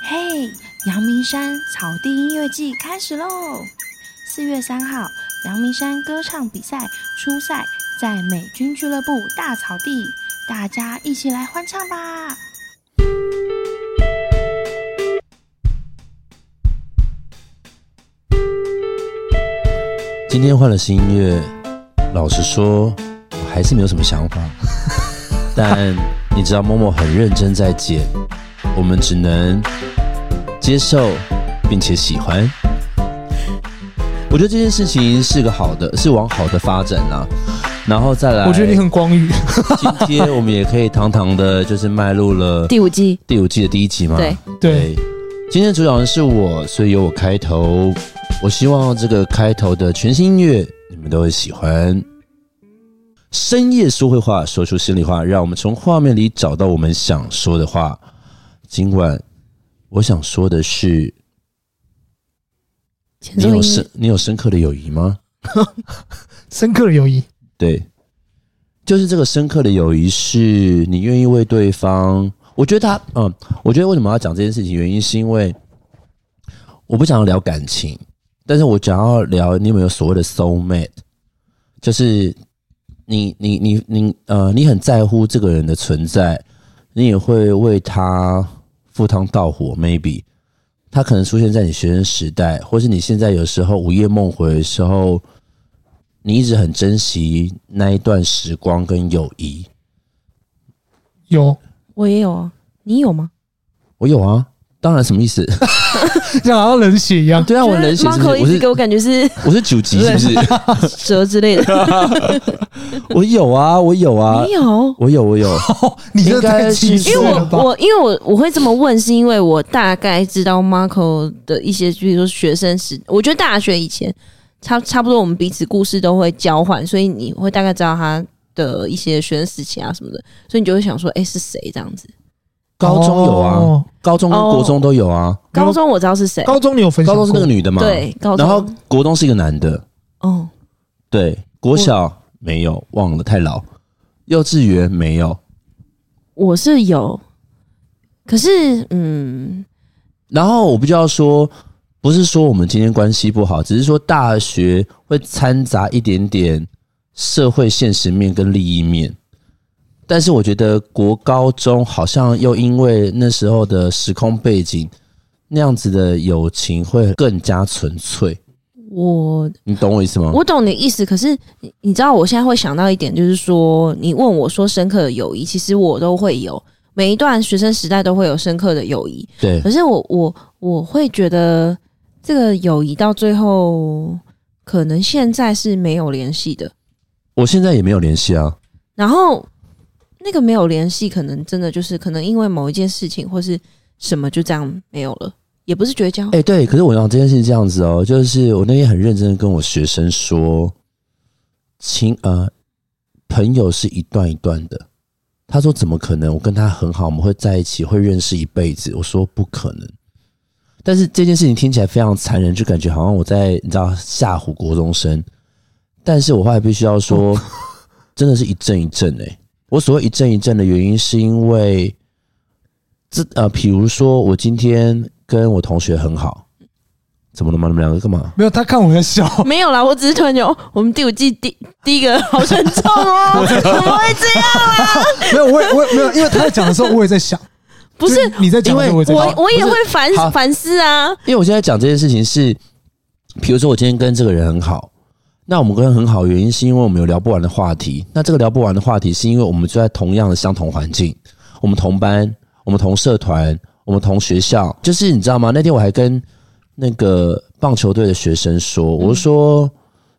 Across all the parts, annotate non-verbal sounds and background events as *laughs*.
嘿，阳明山草地音乐季开始喽！四月三号，阳明山歌唱比赛初赛在美军俱乐部大草地，大家一起来欢唱吧！今天换了新音乐，老实说，我还是没有什么想法。*laughs* 但你知道，Momo 很认真在剪，我们只能。接受并且喜欢，我觉得这件事情是个好的，是往好的发展啦。然后再来，我觉得你很光裕。今天我们也可以堂堂的，就是迈入了第五季，第五季的第一集嘛。对对，今天的主讲人是我，所以由我开头。我希望这个开头的全新音乐你们都会喜欢。深夜说会话，说出心里话，让我们从画面里找到我们想说的话。今晚。我想说的是，你有深你有深刻的友谊吗？*laughs* 深刻的友谊，对，就是这个深刻的友谊，是你愿意为对方。我觉得他，嗯，我觉得为什么要讲这件事情，原因是因为我不想要聊感情，但是我想要聊你有没有所谓的 soul mate，就是你你你你呃，你很在乎这个人的存在，你也会为他。赴汤蹈火，maybe 他可能出现在你学生时代，或是你现在有时候午夜梦回的时候，你一直很珍惜那一段时光跟友谊。有，我也有啊，你有吗？我有啊。当然，什么意思？*laughs* 像好像冷血一样。对啊，我冷血是不是？一直给我感觉是我是九级，是不是？*laughs* 蛇之类的。*laughs* 我有啊，我有啊，你有？我有，我有。你应该是因为我我因为我我会这么问，是因为我大概知道 Marco 的一些，比如说学生时，我觉得大学以前差差不多，我们彼此故事都会交换，所以你会大概知道他的一些学生时期啊什么的，所以你就会想说，哎，是谁这样子？高中有啊，高中跟国中都有啊。高中我知道是谁，高中你有分享？高中是那个女的吗？对，高中。然后国中是一个男的。哦，对，国小没有，忘了太老。幼稚园没有，我是有，可是嗯。然后我不就要说，不是说我们今天关系不好，只是说大学会掺杂一点点社会现实面跟利益面。但是我觉得国高中好像又因为那时候的时空背景，那样子的友情会更加纯粹。我，你懂我意思吗？我懂你意思。可是你你知道，我现在会想到一点，就是说，你问我说深刻的友谊，其实我都会有，每一段学生时代都会有深刻的友谊。对。可是我我我会觉得，这个友谊到最后，可能现在是没有联系的。我现在也没有联系啊。然后。那个没有联系，可能真的就是可能因为某一件事情或是什么就这样没有了，也不是绝交。哎，对，可是我想这件事情这样子哦，就是我那天很认真的跟我学生说，亲呃，朋友是一段一段的。他说怎么可能？我跟他很好，我们会在一起，会认识一辈子。我说不可能。但是这件事情听起来非常残忍，就感觉好像我在你知道吓唬国中生。但是我后来必须要说，*laughs* 真的是一阵一阵哎、欸。我所谓一阵一阵的原因，是因为这呃，比如说我今天跟我同学很好，怎么了吗？你们两个干嘛？没有，他看我在笑。没有啦，我只是突然有我们第五季第第一个好沉重哦，怎么会这样啊？*laughs* 没有，我也我也没有，因为他在讲的时候，我也在想，不是你在讲，我我我也会反反思啊。因为我现在讲这件事情是，比如说我今天跟这个人很好。那我们跟很好的原因是因为我们有聊不完的话题。那这个聊不完的话题是因为我们就在同样的相同环境，我们同班，我们同社团，我们同学校。就是你知道吗？那天我还跟那个棒球队的学生说，我说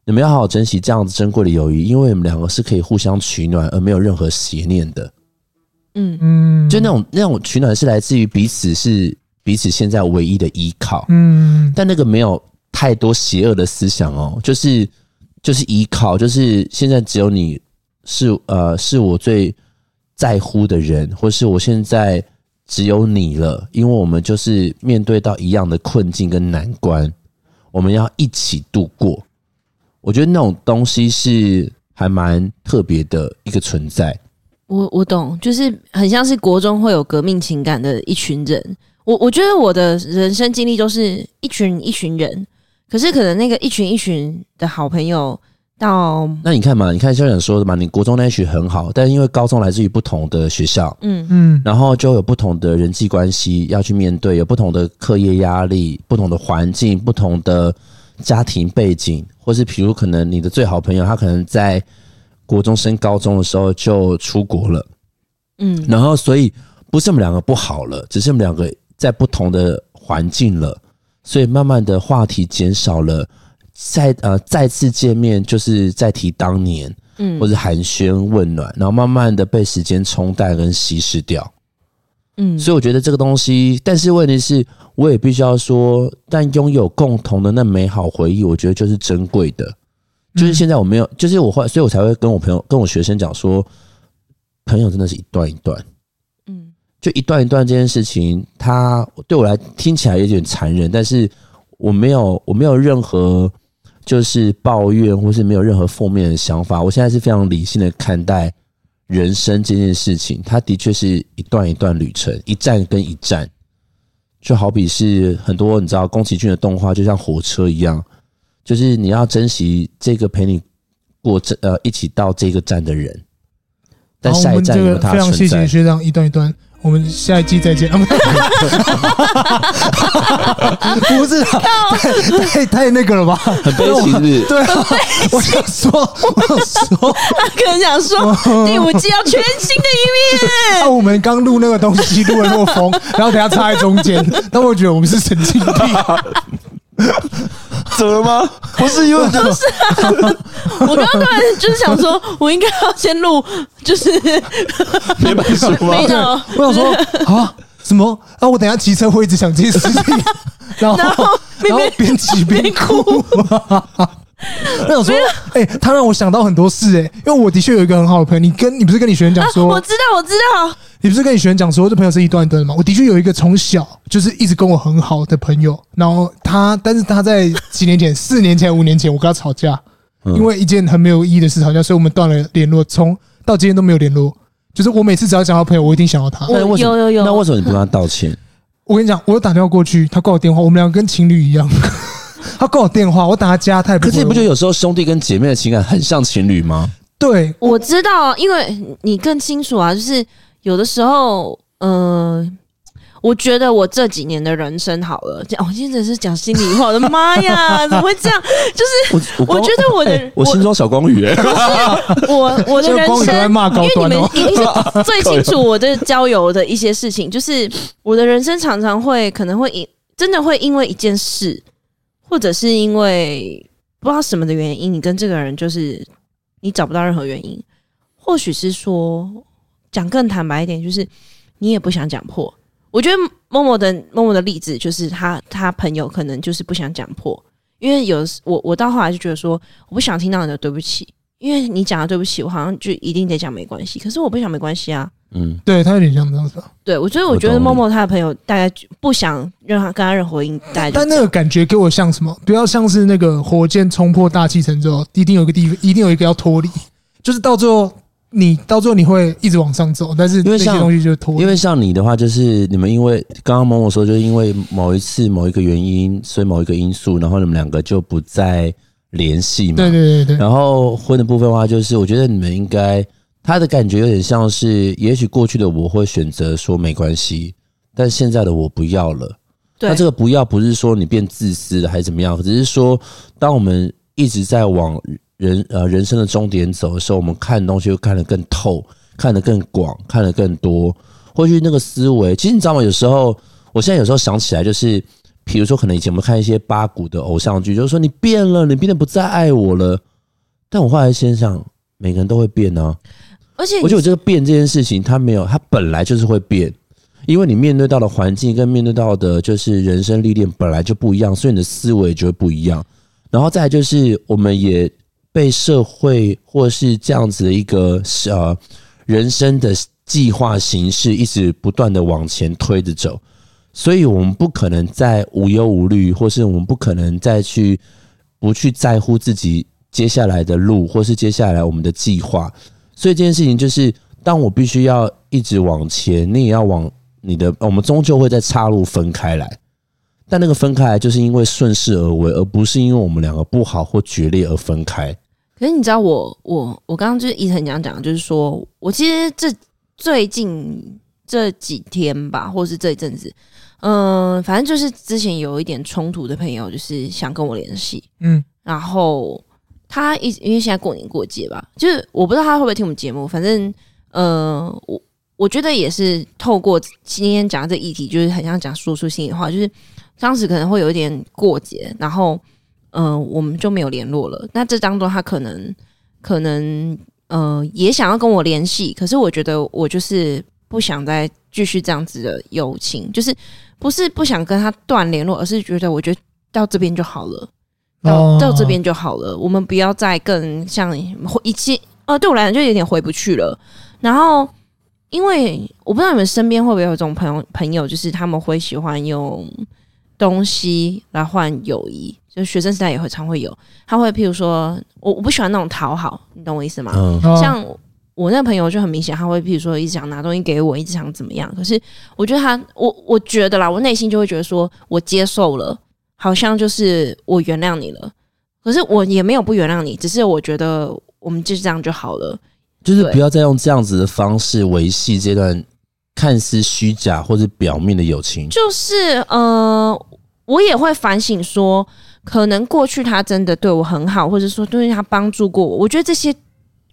你们要好好珍惜这样子珍贵的友谊，因为你们两个是可以互相取暖而没有任何邪念的。嗯嗯，就那种那种取暖是来自于彼此是彼此现在唯一的依靠。嗯，但那个没有太多邪恶的思想哦，就是。就是依靠，就是现在只有你是呃是我最在乎的人，或是我现在只有你了，因为我们就是面对到一样的困境跟难关，我们要一起度过。我觉得那种东西是还蛮特别的一个存在。我我懂，就是很像是国中会有革命情感的一群人。我我觉得我的人生经历都是一群一群人，可是可能那个一群一群的好朋友到那你看嘛，你看校长说的嘛，你国中那一群很好，但是因为高中来自于不同的学校，嗯。嗯，然后就有不同的人际关系要去面对，有不同的课业压力、不同的环境、不同的家庭背景，或是比如可能你的最好朋友他可能在国中升高中的时候就出国了，嗯，然后所以不是我们两个不好了，只是我们两个。在不同的环境了，所以慢慢的话题减少了，再呃再次见面就是再提当年，嗯，或者寒暄问暖，然后慢慢的被时间冲淡跟稀释掉，嗯，所以我觉得这个东西，但是问题是，我也必须要说，但拥有共同的那美好回忆，我觉得就是珍贵的，就是现在我没有，就是我会，所以我才会跟我朋友跟我学生讲说，朋友真的是一段一段。就一段一段这件事情，它对我来听起来有点残忍，但是我没有我没有任何就是抱怨，或是没有任何负面的想法。我现在是非常理性的看待人生这件事情，它的确是一段一段旅程，一站跟一站，就好比是很多你知道宫崎骏的动画，就像火车一样，就是你要珍惜这个陪你过这呃一起到这个站的人，但下一站有他非常谢谢学长一段一段。我们下一季再见。*laughs* 不是，太太太那个了吧？很悲情是是？*laughs* 对啊，我想说，我想说，他可能想说 *laughs* 第五季要全新的一面。啊，我们刚录那个东西录了落风，然后等下插在中间，那我觉得我们是神经病。怎么了吗？不是因为不是、啊，我刚刚突然就是想说，我应该要先录，就是 *laughs* 没本事吗？没有，我想说啊，什么啊？我等下骑车会一直想这些事情，*laughs* 然后然后边骑边哭。*laughs* 我想说，哎、欸，他让我想到很多事哎、欸，因为我的确有一个很好的朋友，你跟你不是跟你学员讲说、啊，我知道，我知道，你不是跟你学员讲说这朋友是一段一段的吗？我的确有一个从小就是一直跟我很好的朋友，然后他，但是他在几年前、四年前、五年前，我跟他吵架，因为一件很没有意义的事吵架，所以我们断了联络，从到今天都没有联络。就是我每次只要想到朋友，我一定想到他。有有有，那为什么你不跟他道歉？我跟你讲，我有打电话过去，他挂我电话，我们两个跟情侣一样。*laughs* 他挂我电话，我打他家，他也不。可是你不觉得有时候兄弟跟姐妹的情感很像情侣吗？对，我知道，因为你更清楚啊。就是有的时候，嗯、呃，我觉得我这几年的人生好了，讲我现在是讲心里话。我的妈呀，*laughs* 怎么会这样？就是我，我，我觉得我的，欸、我心中小光宇、欸，我 *laughs* 我的人生，在骂高端哦、因为你们一定是最清楚我的交友的一些事情，就是我的人生常常会可能会因真的会因为一件事。或者是因为不知道什么的原因，你跟这个人就是你找不到任何原因，或许是说讲更坦白一点，就是你也不想讲破。我觉得默默的默默的例子就是他他朋友可能就是不想讲破，因为有我我到后来就觉得说我不想听到你的对不起，因为你讲的对不起，我好像就一定得讲没关系，可是我不想没关系啊。嗯，对他有点像这样子。对，我觉得我觉得默默他的朋友大概不想让他跟他任何回应，大概但那个感觉给我像什么？不要像是那个火箭冲破大气层之后，一定有一个地方，一定有一个要脱离，就是到最后你到最后你会一直往上走，但是因为这些东西就脱离。因为像你的话，就是你们因为刚刚某某说，就是因为某一次某一个原因，所以某一个因素，然后你们两个就不再联系嘛。对对对对。然后婚的部分的话，就是我觉得你们应该。他的感觉有点像是，也许过去的我会选择说没关系，但现在的我不要了。对，那这个不要不是说你变自私了还是怎么样，只是说当我们一直在往人呃人生的终点走的时候，我们看东西会看得更透，看得更广，看得更多。或许那个思维，其实你知道吗？有时候我现在有时候想起来，就是比如说可能以前我们看一些八股的偶像剧，就是说你变了，你变得不再爱我了。但我后来先想，每个人都会变呢、啊。而且，我觉得这个变这件事情，它没有，它本来就是会变，因为你面对到的环境跟面对到的，就是人生历练本来就不一样，所以你的思维就会不一样。然后再来就是，我们也被社会或是这样子的一个呃人生的计划形式一直不断的往前推着走，所以我们不可能再无忧无虑，或是我们不可能再去不去在乎自己接下来的路，或是接下来我们的计划。所以这件事情就是，当我必须要一直往前，你也要往你的，我们终究会在岔路分开来。但那个分开来，就是因为顺势而为，而不是因为我们两个不好或决裂而分开。可是你知道我，我我我刚刚就是伊藤讲讲，就是说我其实这最近这几天吧，或是这一阵子，嗯、呃，反正就是之前有一点冲突的朋友，就是想跟我联系，嗯，然后他一因为现在过年过节吧，就是我不知道他会不会听我们节目，反正呃，我我觉得也是透过今天讲这议题，就是很想讲说出心里话，就是。当时可能会有一点过节，然后，嗯、呃，我们就没有联络了。那这当中他可能，可能，呃，也想要跟我联系，可是我觉得我就是不想再继续这样子的友情，就是不是不想跟他断联络，而是觉得我觉得到这边就好了，到、哦、到这边就好了，我们不要再更像一切，呃，对我来讲就有点回不去了。然后，因为我不知道你们身边会不会有这种朋友，朋友就是他们会喜欢用。东西来换友谊，就学生时代也会常会有。他会譬如说，我我不喜欢那种讨好，你懂我意思吗？嗯、像我那朋友就很明显，他会譬如说一直想拿东西给我，一直想怎么样。可是我觉得他，我我觉得啦，我内心就会觉得说，我接受了，好像就是我原谅你了。可是我也没有不原谅你，只是我觉得我们就是这样就好了，就是不要再用这样子的方式维系这段看似虚假或者表面的友情。就是呃。我也会反省说，可能过去他真的对我很好，或者说对他帮助过我。我觉得这些，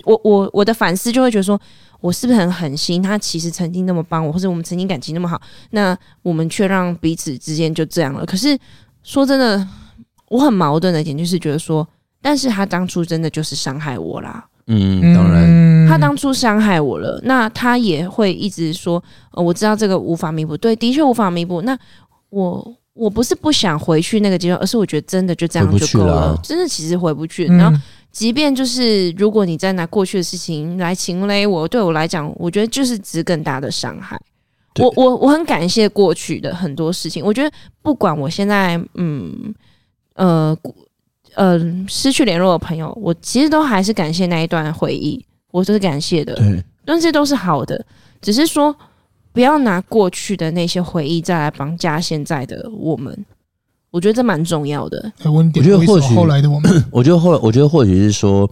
我我我的反思就会觉得说，我是不是很狠心？他其实曾经那么帮我，或者我们曾经感情那么好，那我们却让彼此之间就这样了。可是说真的，我很矛盾的一点就是觉得说，但是他当初真的就是伤害我啦。嗯，当然，他当初伤害我了，那他也会一直说，呃，我知道这个无法弥补，对，的确无法弥补。那我。我不是不想回去那个阶段，而是我觉得真的就这样就够了，了真的其实回不去。嗯、然后，即便就是如果你再拿过去的事情来情勒我，对我来讲，我觉得就是值更大的伤害。我我我很感谢过去的很多事情。我觉得不管我现在嗯呃呃失去联络的朋友，我其实都还是感谢那一段回忆，我都是感谢的。对，但这都是好的，只是说。不要拿过去的那些回忆再来绑架现在的我们，我觉得这蛮重要的。我觉得或许后来的我们，*clears throat* 我觉得后来，我觉得或许是说，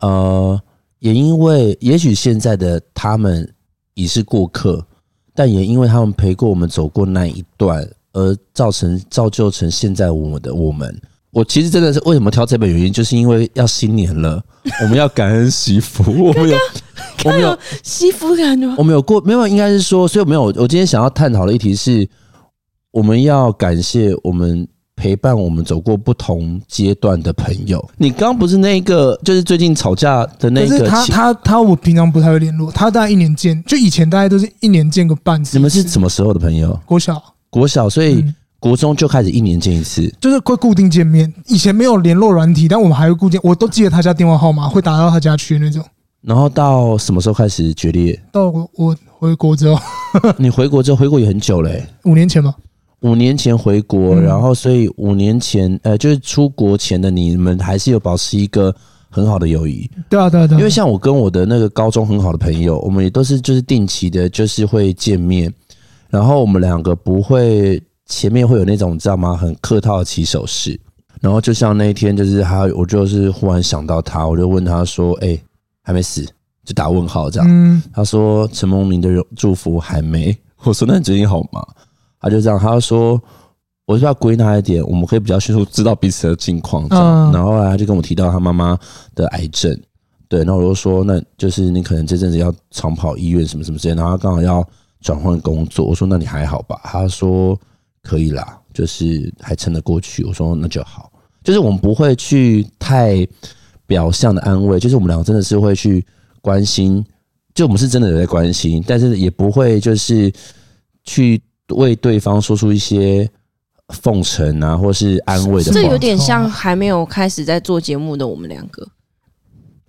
呃，也因为也许现在的他们已是过客，但也因为他们陪过我们走过那一段，而造成造就成现在我们的我们。我其实真的是为什么挑这本原因，就是因为要新年了，我们要感恩惜福，我们有，我们有惜福感觉，我们有过没有？应该是说，所以没有。我今天想要探讨的议题是，我们要感谢我们陪伴我们走过不同阶段的朋友。你刚刚不是那个，就是最近吵架的那个？他他他，我平常不太会联络，他大概一年见，就以前大概都是一年见个半次。你们是什么时候的朋友？国小，国小，所以。嗯国中就开始一年见一次，就是会固定见面。以前没有联络软体，但我们还会固定，我都记得他家电话号码，会打到他家去那种。然后到什么时候开始决裂？到我我回国之后，*laughs* 你回国之后回国也很久嘞、欸，五年前吗？五年前回国，然后所以五年前呃，就是出国前的你们还是有保持一个很好的友谊。对啊，对啊，对啊。因为像我跟我的那个高中很好的朋友，我们也都是就是定期的，就是会见面，然后我们两个不会。前面会有那种你知道吗？很客套的起手式，然后就像那一天，就是他，我就是忽然想到他，我就问他说：“哎、欸，还没死？”就打问号这样。嗯、他说：“陈梦明的祝福还没。”我说：“那你最近好吗？”他就这样，他就说：“我是要归纳一点，我们可以比较迅速知道彼此的近况。”这样。嗯、然后后来他就跟我提到他妈妈的癌症，对，然后我就说：“那就是你可能这阵子要常跑医院什么什么之类。”然后刚好要转换工作，我说：“那你还好吧？”他说。可以啦，就是还撑得过去。我说那就好，就是我们不会去太表象的安慰，就是我们两个真的是会去关心，就我们是真的有在关心，但是也不会就是去为对方说出一些奉承啊，或是安慰的话。这有点像还没有开始在做节目的我们两个，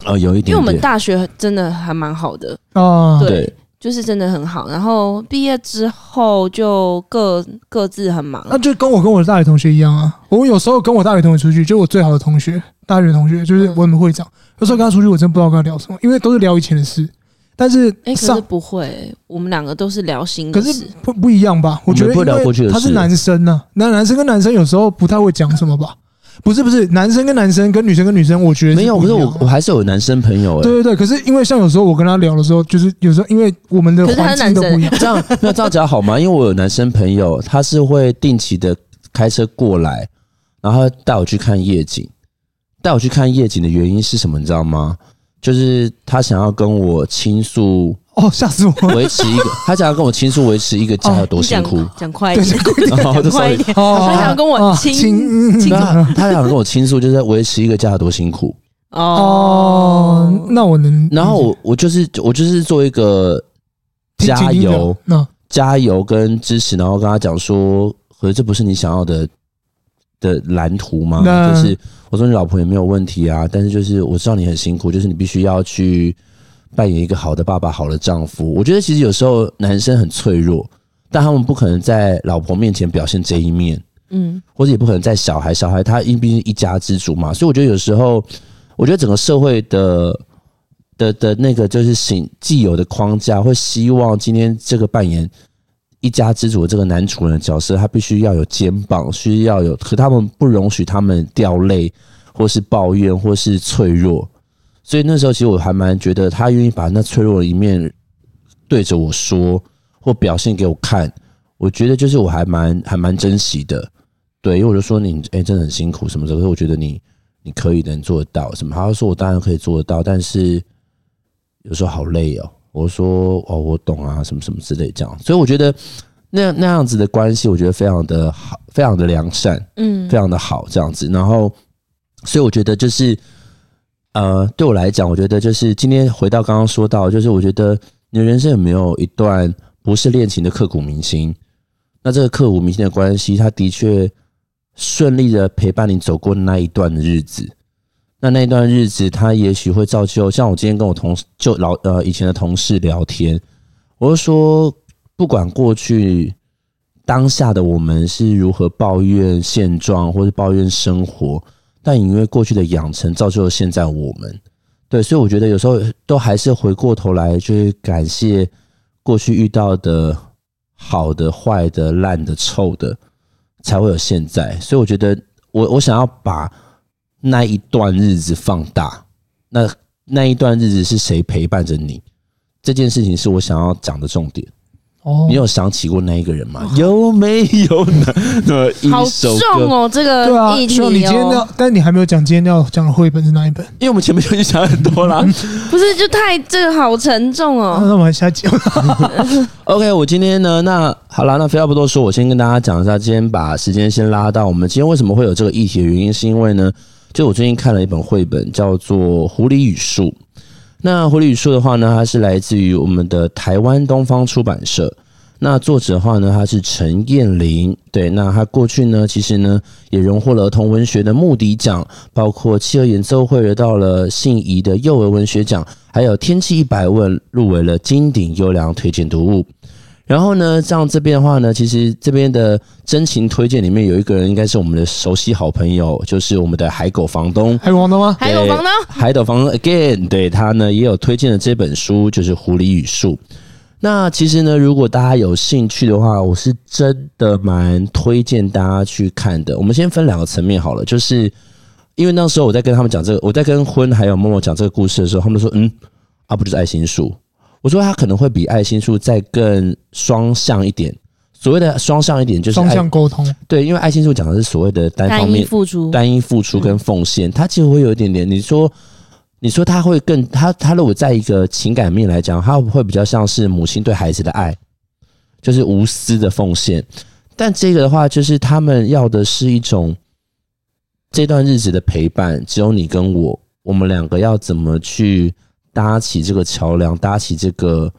哦，有一点，点，因为我们大学真的还蛮好的哦，对。对就是真的很好，然后毕业之后就各各自很忙。那就跟我跟我的大学同学一样啊。我有时候跟我大学同学出去，就我最好的同学，大学同学就是我们会长。有时候跟他出去，我真不知道跟他聊什么，因为都是聊以前的事。但是哎、欸，可上是不会，我们两个都是聊心可的事，是不不一样吧？我觉得我们不聊过去的事他是男生呢、啊，那男生跟男生有时候不太会讲什么吧？不是不是，男生跟男生跟女生跟女生，我觉得没有，可是我我还是有男生朋友哎、对对对，可是因为像有时候我跟他聊的时候，就是有时候因为我们的可是他环是男生境都不一样，*laughs* 这样那这样讲好吗？因为我有男生朋友，他是会定期的开车过来，然后带我去看夜景。带我去看夜景的原因是什么？你知道吗？就是他想要跟我倾诉，哦，吓死我了！维持一个，*laughs* 他想要跟我倾诉维持一个家有多辛苦。讲讲快一点，然后讲快一点。哦，*laughs* 他想跟我哦亲亲亲他他想跟我倾诉，就是维持一个家有多辛苦。哦，那我能，然后我我就是我就是做一个加油，加油跟支持，然后跟他讲说，可是这不是你想要的的蓝图吗？就是我说你老婆也没有问题啊，但是就是我知道你很辛苦，就是你必须要去扮演一个好的爸爸、好的丈夫。我觉得其实有时候男生很脆弱，但他们不可能在老婆面前表现这一面，嗯，或者也不可能在小孩，小孩他因毕竟一家之主嘛，所以我觉得有时候，我觉得整个社会的的的那个就是行既有的框架，会希望今天这个扮演一家之主的这个男主人的角色，他必须要有肩膀，需要有，可他们不容许他们掉泪，或是抱怨，或是脆弱。所以那时候，其实我还蛮觉得他愿意把那脆弱的一面对着我说，或表现给我看。我觉得就是我还蛮还蛮珍惜的，对，因为我就说你哎、真的很辛苦什么的，可是我觉得你你可以能，做得到什么？他就说我当然可以做得到，但是有时候好累哦。我说哦，我懂啊，什么什么之类这样。所以我觉得那那样子的关系，我觉得非常的好，非常的良善，嗯，非常的好这样子。然后，所以我觉得就是呃，对我来讲，我觉得就是今天回到刚刚说到，就是我觉得你的人生有没有一段不是恋情的刻骨铭心？那这个刻骨铭心的关系，它的确顺利的陪伴你走过那一段的日子。那那段日子，他也许会造就，像我今天跟我同就老呃以前的同事聊天，我就说，不管过去当下的我们是如何抱怨现状或者抱怨生活，但因为过去的养成，造就了现在我们。对，所以我觉得有时候都还是回过头来，去感谢过去遇到的好的、坏的、烂的、臭的，才会有现在。所以我觉得，我我想要把。那一段日子放大，那那一段日子是谁陪伴着你？这件事情是我想要讲的重点。哦，你有想起过那一个人吗？哦、有没有呢？那一首歌好重哦，这个对啊，议题、哦、你今天要，但你还没有讲今天要讲的绘本是哪一本？因为我们前面就已经讲很多啦。*laughs* 不是，就太这个好沉重哦。*laughs* 那我们下集。*laughs* OK，我今天呢，那好了，那废话不多说，我先跟大家讲一下，今天把时间先拉到我们今天为什么会有这个议题的原因，是因为呢。就我最近看了一本绘本，叫做《狐狸与树》。那《狐狸与树》的话呢，它是来自于我们的台湾东方出版社。那作者的话呢，他是陈彦霖。对，那他过去呢，其实呢也荣获了儿童文学的牧笛奖，包括企鹅演奏会得到了信谊的幼儿文学奖，还有天气一百问入围了金鼎优良推荐读物。然后呢，像这边的话呢，其实这边的真情推荐里面有一个人，应该是我们的熟悉好朋友，就是我们的海狗房东。海狗房东吗？海狗房东，海狗房东 again，对他呢也有推荐的这本书，就是《狐狸与树》。那其实呢，如果大家有兴趣的话，我是真的蛮推荐大家去看的。我们先分两个层面好了，就是因为那时候我在跟他们讲这个，我在跟婚还有默默讲这个故事的时候，他们说：“嗯，啊，不就是爱心树？”我说他可能会比爱心树再更双向一点。所谓的双向一点，就是双向沟通。对，因为爱心树讲的是所谓的单方面付出、单一付出跟奉献，它其实会有一点点。你说，你说他会更他他如果在一个情感面来讲，他会比较像是母亲对孩子的爱，就是无私的奉献。但这个的话，就是他们要的是一种这段日子的陪伴，只有你跟我，我们两个要怎么去。搭起这个桥梁，搭起这个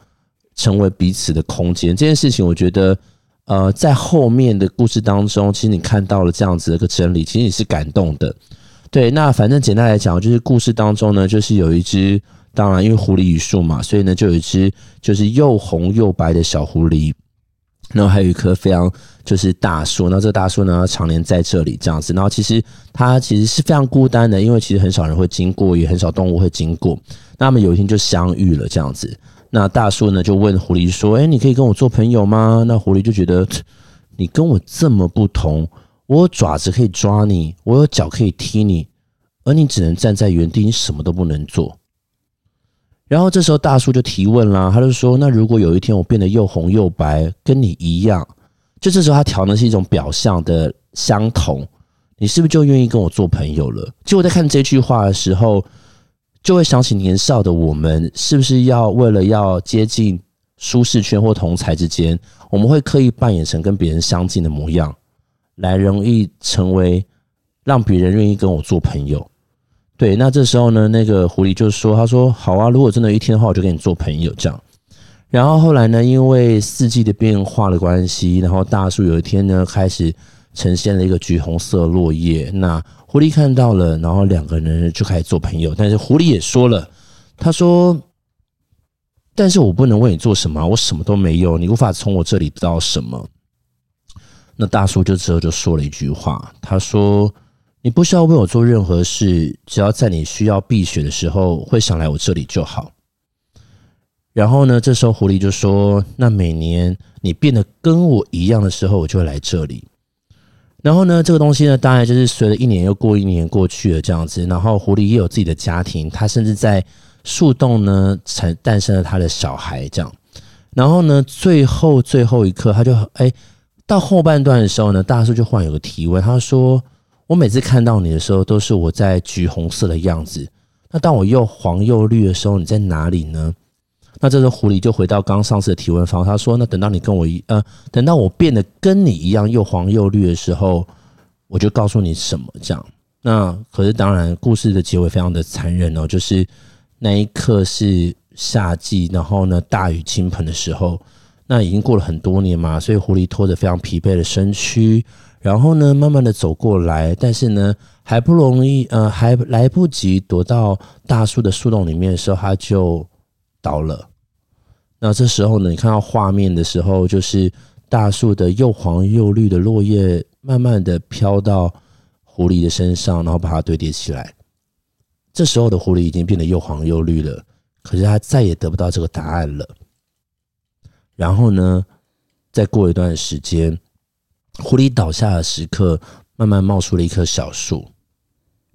成为彼此的空间，这件事情，我觉得，呃，在后面的故事当中，其实你看到了这样子的一个真理，其实你是感动的。对，那反正简单来讲，就是故事当中呢，就是有一只，当然因为狐狸与树嘛，所以呢，就有一只就是又红又白的小狐狸。然后还有一棵非常就是大树，那这大树呢，常年在这里这样子。然后其实它其实是非常孤单的，因为其实很少人会经过，也很少动物会经过。那么有一天就相遇了这样子。那大树呢就问狐狸说：“哎，你可以跟我做朋友吗？”那狐狸就觉得你跟我这么不同，我有爪子可以抓你，我有脚可以踢你，而你只能站在原地，你什么都不能做。然后这时候大叔就提问啦，他就说：“那如果有一天我变得又红又白，跟你一样，就这时候他调的是一种表象的相同。”你是不是就愿意跟我做朋友了？结果在看这句话的时候，就会想起年少的我们，是不是要为了要接近舒适圈或同才之间，我们会刻意扮演成跟别人相近的模样，来容易成为让别人愿意跟我做朋友？对，那这时候呢，那个狐狸就说：“他说好啊，如果真的有一天的话，我就跟你做朋友。”这样。然后后来呢，因为四季的变化的关系，然后大树有一天呢开始。呈现了一个橘红色落叶，那狐狸看到了，然后两个人就开始做朋友。但是狐狸也说了，他说：“但是我不能为你做什么，我什么都没有，你无法从我这里得到什么。”那大树就之后就说了一句话，他说：“你不需要为我做任何事，只要在你需要避雪的时候会想来我这里就好。”然后呢，这时候狐狸就说：“那每年你变得跟我一样的时候，我就会来这里。”然后呢，这个东西呢，大概就是随着一年又过一年过去了这样子。然后狐狸也有自己的家庭，他甚至在树洞呢，才诞生了他的小孩这样。然后呢，最后最后一刻，他就哎，到后半段的时候呢，大树就忽然有个提问，他说：“我每次看到你的时候，都是我在橘红色的样子。那当我又黄又绿的时候，你在哪里呢？”那这时候狐狸就回到刚上次的提问方，他说：“那等到你跟我一呃，等到我变得跟你一样又黄又绿的时候，我就告诉你什么这样。那可是当然，故事的结尾非常的残忍哦，就是那一刻是夏季，然后呢大雨倾盆的时候，那已经过了很多年嘛，所以狐狸拖着非常疲惫的身躯，然后呢慢慢的走过来，但是呢还不容易呃还来不及躲到大树的树洞里面的时候，它就。倒了，那这时候呢，你看到画面的时候，就是大树的又黄又绿的落叶，慢慢的飘到狐狸的身上，然后把它堆叠起来。这时候的狐狸已经变得又黄又绿了，可是它再也得不到这个答案了。然后呢，再过一段时间，狐狸倒下的时刻，慢慢冒出了一棵小树。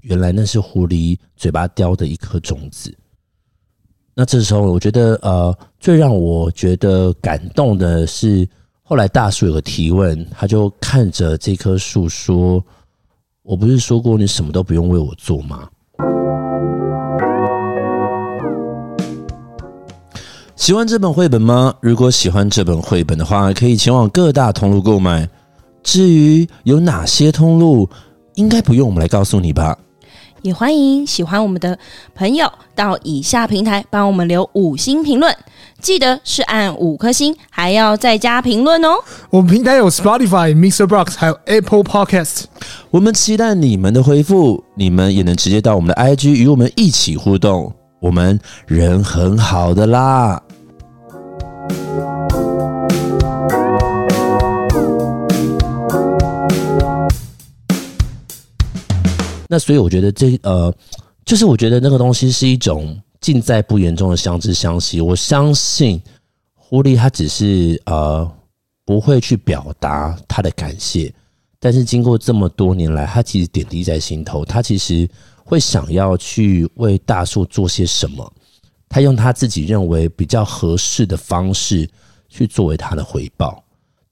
原来那是狐狸嘴巴叼的一颗种子。那这时候，我觉得呃，最让我觉得感动的是，后来大树有个提问，他就看着这棵树说：“我不是说过你什么都不用为我做吗？”喜欢这本绘本吗？如果喜欢这本绘本的话，可以前往各大通路购买。至于有哪些通路，应该不用我们来告诉你吧。也欢迎喜欢我们的朋友到以下平台帮我们留五星评论，记得是按五颗星，还要再加评论哦。我们平台有 Spotify、Mixer Box，还有 Apple Podcast。我们期待你们的回复，你们也能直接到我们的 IG 与我们一起互动，我们人很好的啦。那所以我觉得这呃，就是我觉得那个东西是一种尽在不言中的相知相惜。我相信狐狸它只是呃不会去表达他的感谢，但是经过这么多年来，他其实点滴在心头，他其实会想要去为大树做些什么，他用他自己认为比较合适的方式去作为他的回报。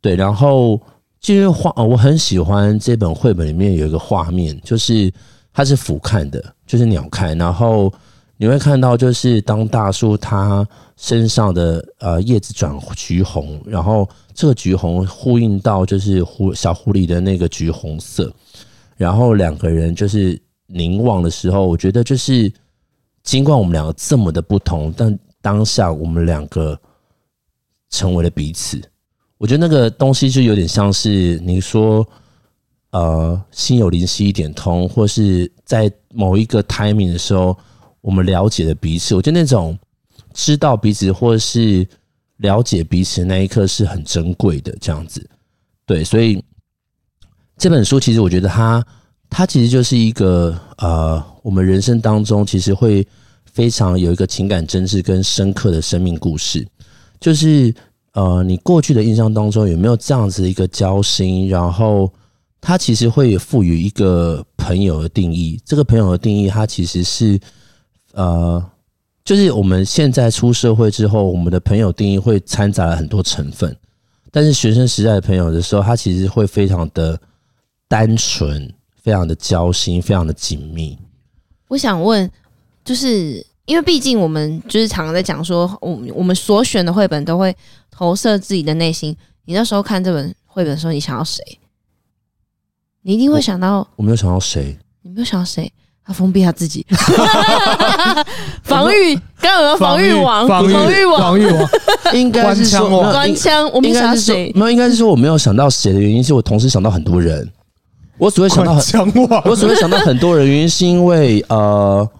对，然后。其实画，我很喜欢这本绘本里面有一个画面，就是它是俯瞰的，就是鸟瞰，然后你会看到，就是当大树它身上的呃叶子转橘红，然后这个橘红呼应到就是狐小狐狸的那个橘红色，然后两个人就是凝望的时候，我觉得就是尽管我们两个这么的不同，但当下我们两个成为了彼此。我觉得那个东西就有点像是你说，呃，心有灵犀一点通，或是在某一个 timing 的时候，我们了解了彼此。我觉得那种知道彼此或是了解彼此那一刻是很珍贵的，这样子。对，所以这本书其实我觉得它，它其实就是一个呃，我们人生当中其实会非常有一个情感真挚跟深刻的生命故事，就是呃，你过去的印象当中有没有这样子一个交心？然后他其实会赋予一个朋友的定义，这个朋友的定义，它其实是呃，就是我们现在出社会之后，我们的朋友定义会掺杂了很多成分，但是学生时代的朋友的时候，他其实会非常的单纯，非常的交心，非常的紧密。我想问，就是因为毕竟我们就是常常在讲说，我我们所选的绘本都会投射自己的内心。你那时候看这本绘本的时候，你想要谁？你一定会想到我，我没有想到谁，你没有想到谁？他封闭他自己，*laughs* 防御，刚刚有个防御网，防御网，防御网，应该是说关枪。我们想到谁？没有，应该是说我没有想到谁的原因，是我同时想到很多人。我只会想到很，我只会想到很多人，原因是因为呃，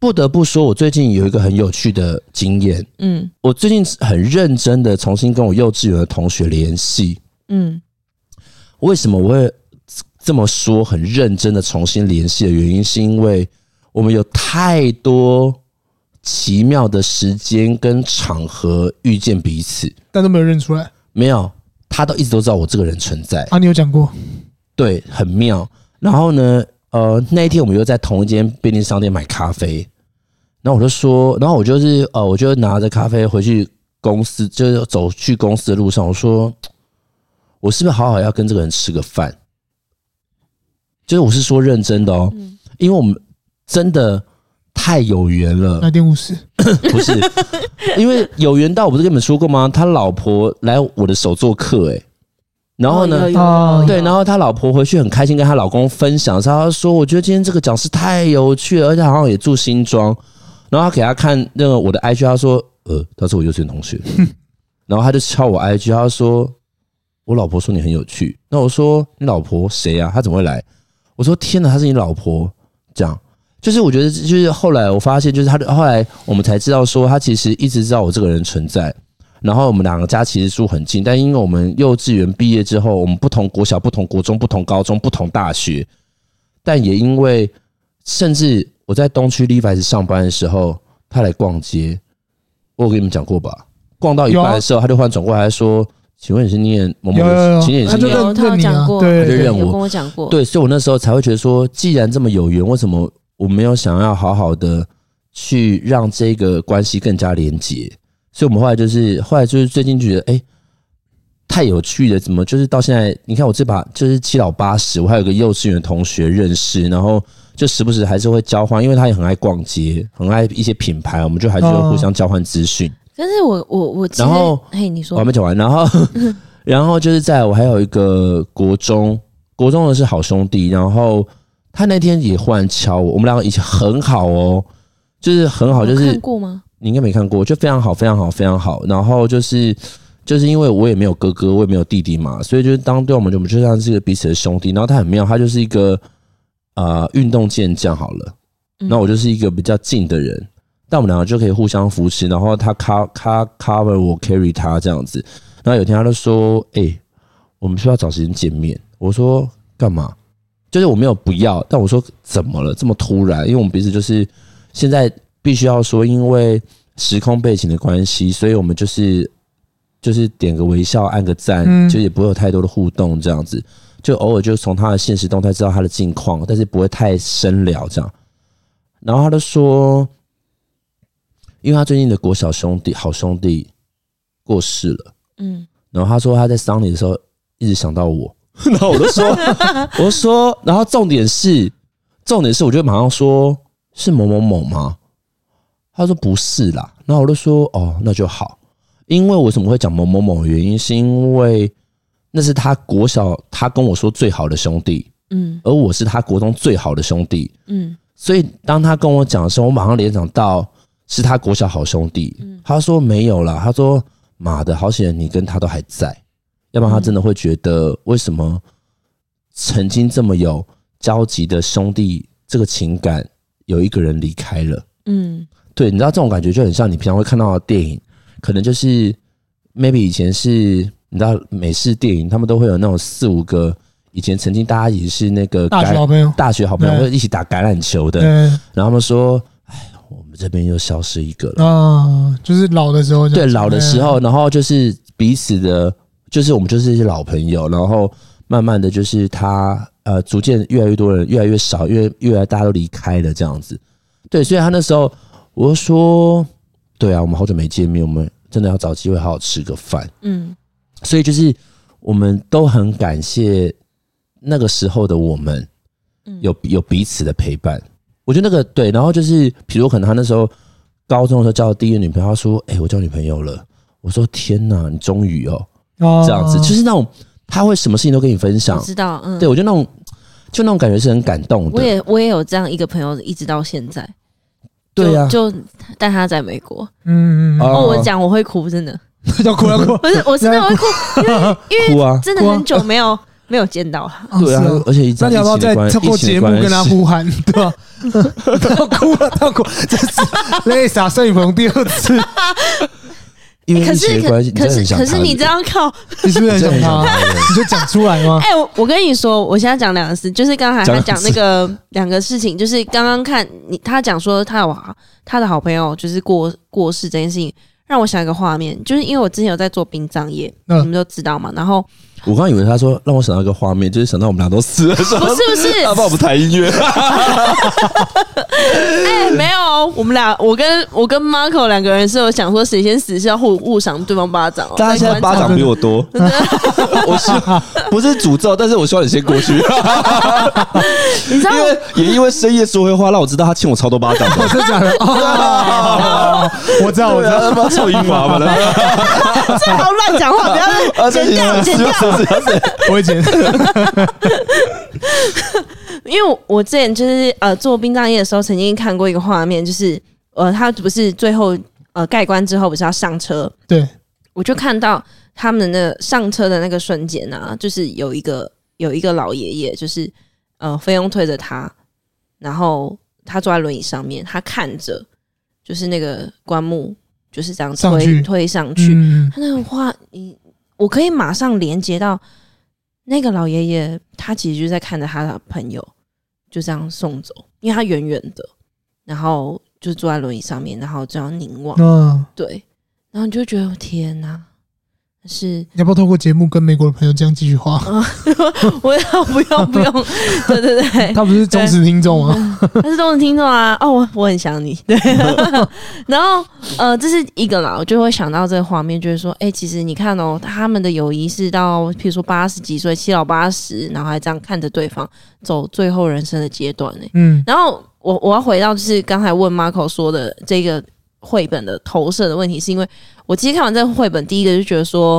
不得不说，我最近有一个很有趣的经验。嗯，我最近很认真的重新跟我幼稚园的同学联系。嗯，为什么我会这么说？很认真的重新联系的原因，是因为我们有太多奇妙的时间跟场合遇见彼此，但都没有认出来。没有，他都一直都知道我这个人存在。啊，你有讲过？对，很妙。然后呢，呃，那一天我们又在同一间便利商店买咖啡。然后我就说，然后我就是呃，我就拿着咖啡回去公司，就是走去公司的路上，我说，我是不是好好要跟这个人吃个饭？就是我是说认真的哦，因为我们真的太有缘了。那点五十不是，因为有缘到，我不是跟你们说过吗？他老婆来我的手做客，诶然后呢？哦，对，然后他老婆回去很开心，跟她老公分享，他说：“我觉得今天这个讲师太有趣了，而且好像也住新庄。”然后他给他看那个我的 IG，他说：“呃，他是我幼稚园同学。*laughs* ”然后他就敲我 IG，他说：“我老婆说你很有趣。”那我说：“你老婆谁啊？她怎么会来？”我说：“天哪，她是你老婆？”这样就是我觉得，就是后来我发现，就是他的后来我们才知道说，他其实一直知道我这个人存在。然后我们两个家其实住很近，但因为我们幼稚园毕业之后，我们不同国小、不同国中、不同高中、不同大学，但也因为，甚至我在东区 Levi's 上班的时候，他来逛街，我有跟你们讲过吧？逛到一半的时候，他就忽然转过来说：“请问你是念某某？请问你是念？”他就讲过，对，他就认我，跟我讲过。对，所以我那时候才会觉得说，既然这么有缘，为什么我没有想要好好的去让这个关系更加连结？所以，我们后来就是，后来就是最近觉得，哎、欸，太有趣了，怎么就是到现在？你看我这把就是七老八十，我还有个幼稚园同学认识，然后就时不时还是会交换，因为他也很爱逛街，很爱一些品牌，我们就还是会互相交换资讯。但是我我我，然后嘿，你说我还没讲完，然后然后就是在我还有一个国中，国中的是好兄弟，然后他那天也忽然敲我，我们两个以前很好哦，就是很好，就是看过吗？你应该没看过，就非常好，非常好，非常好。然后就是，就是因为我也没有哥哥，我也没有弟弟嘛，所以就是当对我们，我们就像是一个彼此的兄弟。然后他很妙，他就是一个呃运动健将好了。那我就是一个比较近的人，但我们两个就可以互相扶持。然后他 cover cover 我 carry 他这样子。然后有天他就说：“哎，我们需要找时间见面。”我说：“干嘛？”就是我没有不要，但我说：“怎么了？这么突然？”因为我们彼此就是现在。必须要说，因为时空背景的关系，所以我们就是就是点个微笑，按个赞，嗯、就也不会有太多的互动，这样子，就偶尔就从他的现实动态知道他的近况，但是不会太深聊这样。然后他就说，因为他最近的国小兄弟好兄弟过世了，嗯，然后他说他在丧礼的时候一直想到我，*laughs* 然后我就说，我说，然后重点是，重点是，我就马上说，是某某某吗？他说不是啦，那我就说哦，那就好，因为为什么会讲某某某原因，是因为那是他国小他跟我说最好的兄弟，嗯，而我是他国中最好的兄弟，嗯，所以当他跟我讲的时候，我马上联想到是他国小好兄弟，嗯，他说没有啦，他说妈的，好险你跟他都还在，要不然他真的会觉得为什么曾经这么有交集的兄弟这个情感有一个人离开了，嗯。对，你知道这种感觉就很像你平常会看到的电影，可能就是 maybe 以前是你知道美式电影，他们都会有那种四五个以前曾经大家也是那个大学好朋友，大学好朋友会一起打橄榄球的，然后他们说，哎，我们这边又消失一个了。啊，就是老的时候，对，老的时候，然后就是彼此的，就是我们就是一些老朋友，然后慢慢的就是他呃，逐渐越来越多人，越来越少，越越来大家都离开了这样子。对，所以他那时候我就说，对啊，我们好久没见面，我们真的要找机会好好吃个饭。嗯，所以就是我们都很感谢那个时候的我们，有有彼此的陪伴。我觉得那个对，然后就是，比如可能他那时候高中的时候交的第一个女朋友，他说：“哎、欸，我交女朋友了。”我说：“天哪，你终于哦，这样子，就是那种他会什么事情都跟你分享。”知道，嗯，对我觉得那种就那种感觉是很感动的。我也我也有这样一个朋友，一直到现在。对呀、啊，就但他在美国。嗯嗯哦，我讲我会哭，真的 *laughs* 要哭要哭，*laughs* 不是我真的会哭，因为 *laughs* 因为真的很久没有。没有见到他，对啊，而且那你要不要在过节目跟他呼喊，对吧？他哭了，他哭，这是泪洒摄影棚第二次。因为疫情的关系，可是可是你这样靠，你是不是很想他？你就讲出来吗？*laughs* 哎，我我跟你说，我现在讲两个事，就是刚才他讲那个两个事情，就是刚刚看你他讲说他有他的好朋友就是过过世这件事情，让我想一个画面，就是因为我之前有在做殡葬业，你们都知道嘛，然后。我刚以为他说让我想到一个画面，就是想到我们俩都死了，不是不是，他帮我们弹音乐。*laughs* 哎、欸，没有，我们俩，我跟我跟 Marco 两个人是有想说谁先死是要互互赏对方巴掌。大家现在巴掌比我多，*laughs* 我是不是诅咒？但是我希望你先过去。*laughs* 你知道，因为也因为深夜说会话，让我知道他欠我超多巴掌。我真的假的？*laughs* 我知道，我知道，他妈臭英娃娃了。*laughs* 最好乱讲话，不要 *laughs* 剪掉，剪掉。我会剪，因为我我之前就是呃做殡葬业的时候，曾经看过一个画面，就是呃他不是最后呃盖棺之后不是要上车？对，我就看到他们的那上车的那个瞬间啊，就是有一个有一个老爷爷，就是呃菲佣推着他，然后他坐在轮椅上面，他看着就是那个棺木就是这样推上推上去，嗯、他那个画你。我可以马上连接到那个老爷爷，他其实就在看着他的朋友就这样送走，因为他远远的，然后就坐在轮椅上面，然后这样凝望，嗯，对，然后你就觉得天哪！是你要不要透过节目跟美国的朋友这样继续话？*laughs* 我要不用不用，*laughs* 对对对，他不是忠实听众啊，*laughs* 他是忠实听众啊。哦，我我很想你。对，然后呃，这是一个啦，我就会想到这个画面，就是说，哎、欸，其实你看哦，他们的友谊是到，譬如说八十几岁，七老八十，然后还这样看着对方走最后人生的阶段呢。嗯，然后我我要回到就是刚才问 Marco 说的这个。绘本的投射的问题，是因为我其实看完这个绘本，第一个就觉得说，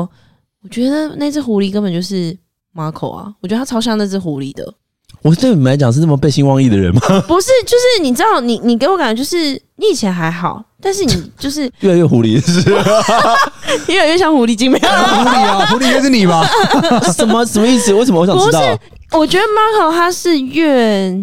我觉得那只狐狸根本就是 Marco 啊，我觉得他超像那只狐狸的。我对你们来讲是这么背信忘义的人吗？*laughs* 不是，就是你知道，你你给我感觉就是你以前还好，但是你就是 *laughs* 越来越狐狸，是 *laughs* 越来越像狐狸精，没有狐狸啊，狐狸应该是你吧？什么什么意思？为什么我想知道？不是，我觉得 Marco 他是越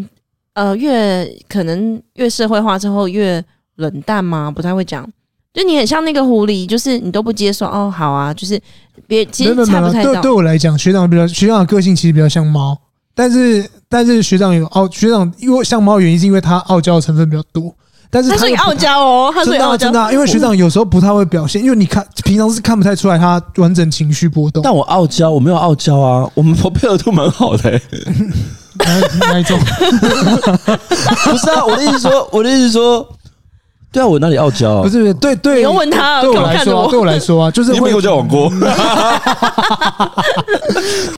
呃越可能越社会化之后越。冷淡吗？不太会讲，就你很像那个狐狸，就是你都不接受哦。好啊，就是别其实差不太到。对对我来讲，学长比较学长的个性其实比较像猫，但是但是学长有傲，学长因为像猫原因是因为他傲娇的成分比较多。但是他是傲娇哦，他是傲娇，真的，因为学长有时候不太会表现，因为你看平常是看不太出来他完整情绪波动。但我傲娇，我没有傲娇啊，我们配合度蛮好的、欸。*laughs* 哪哪一种？*laughs* 不是啊，我的意思说，我的意思说。对啊，我哪里傲娇？不是，对对，你要问他，对我来说，对我来说啊，*laughs* 就是会有交往过。*laughs*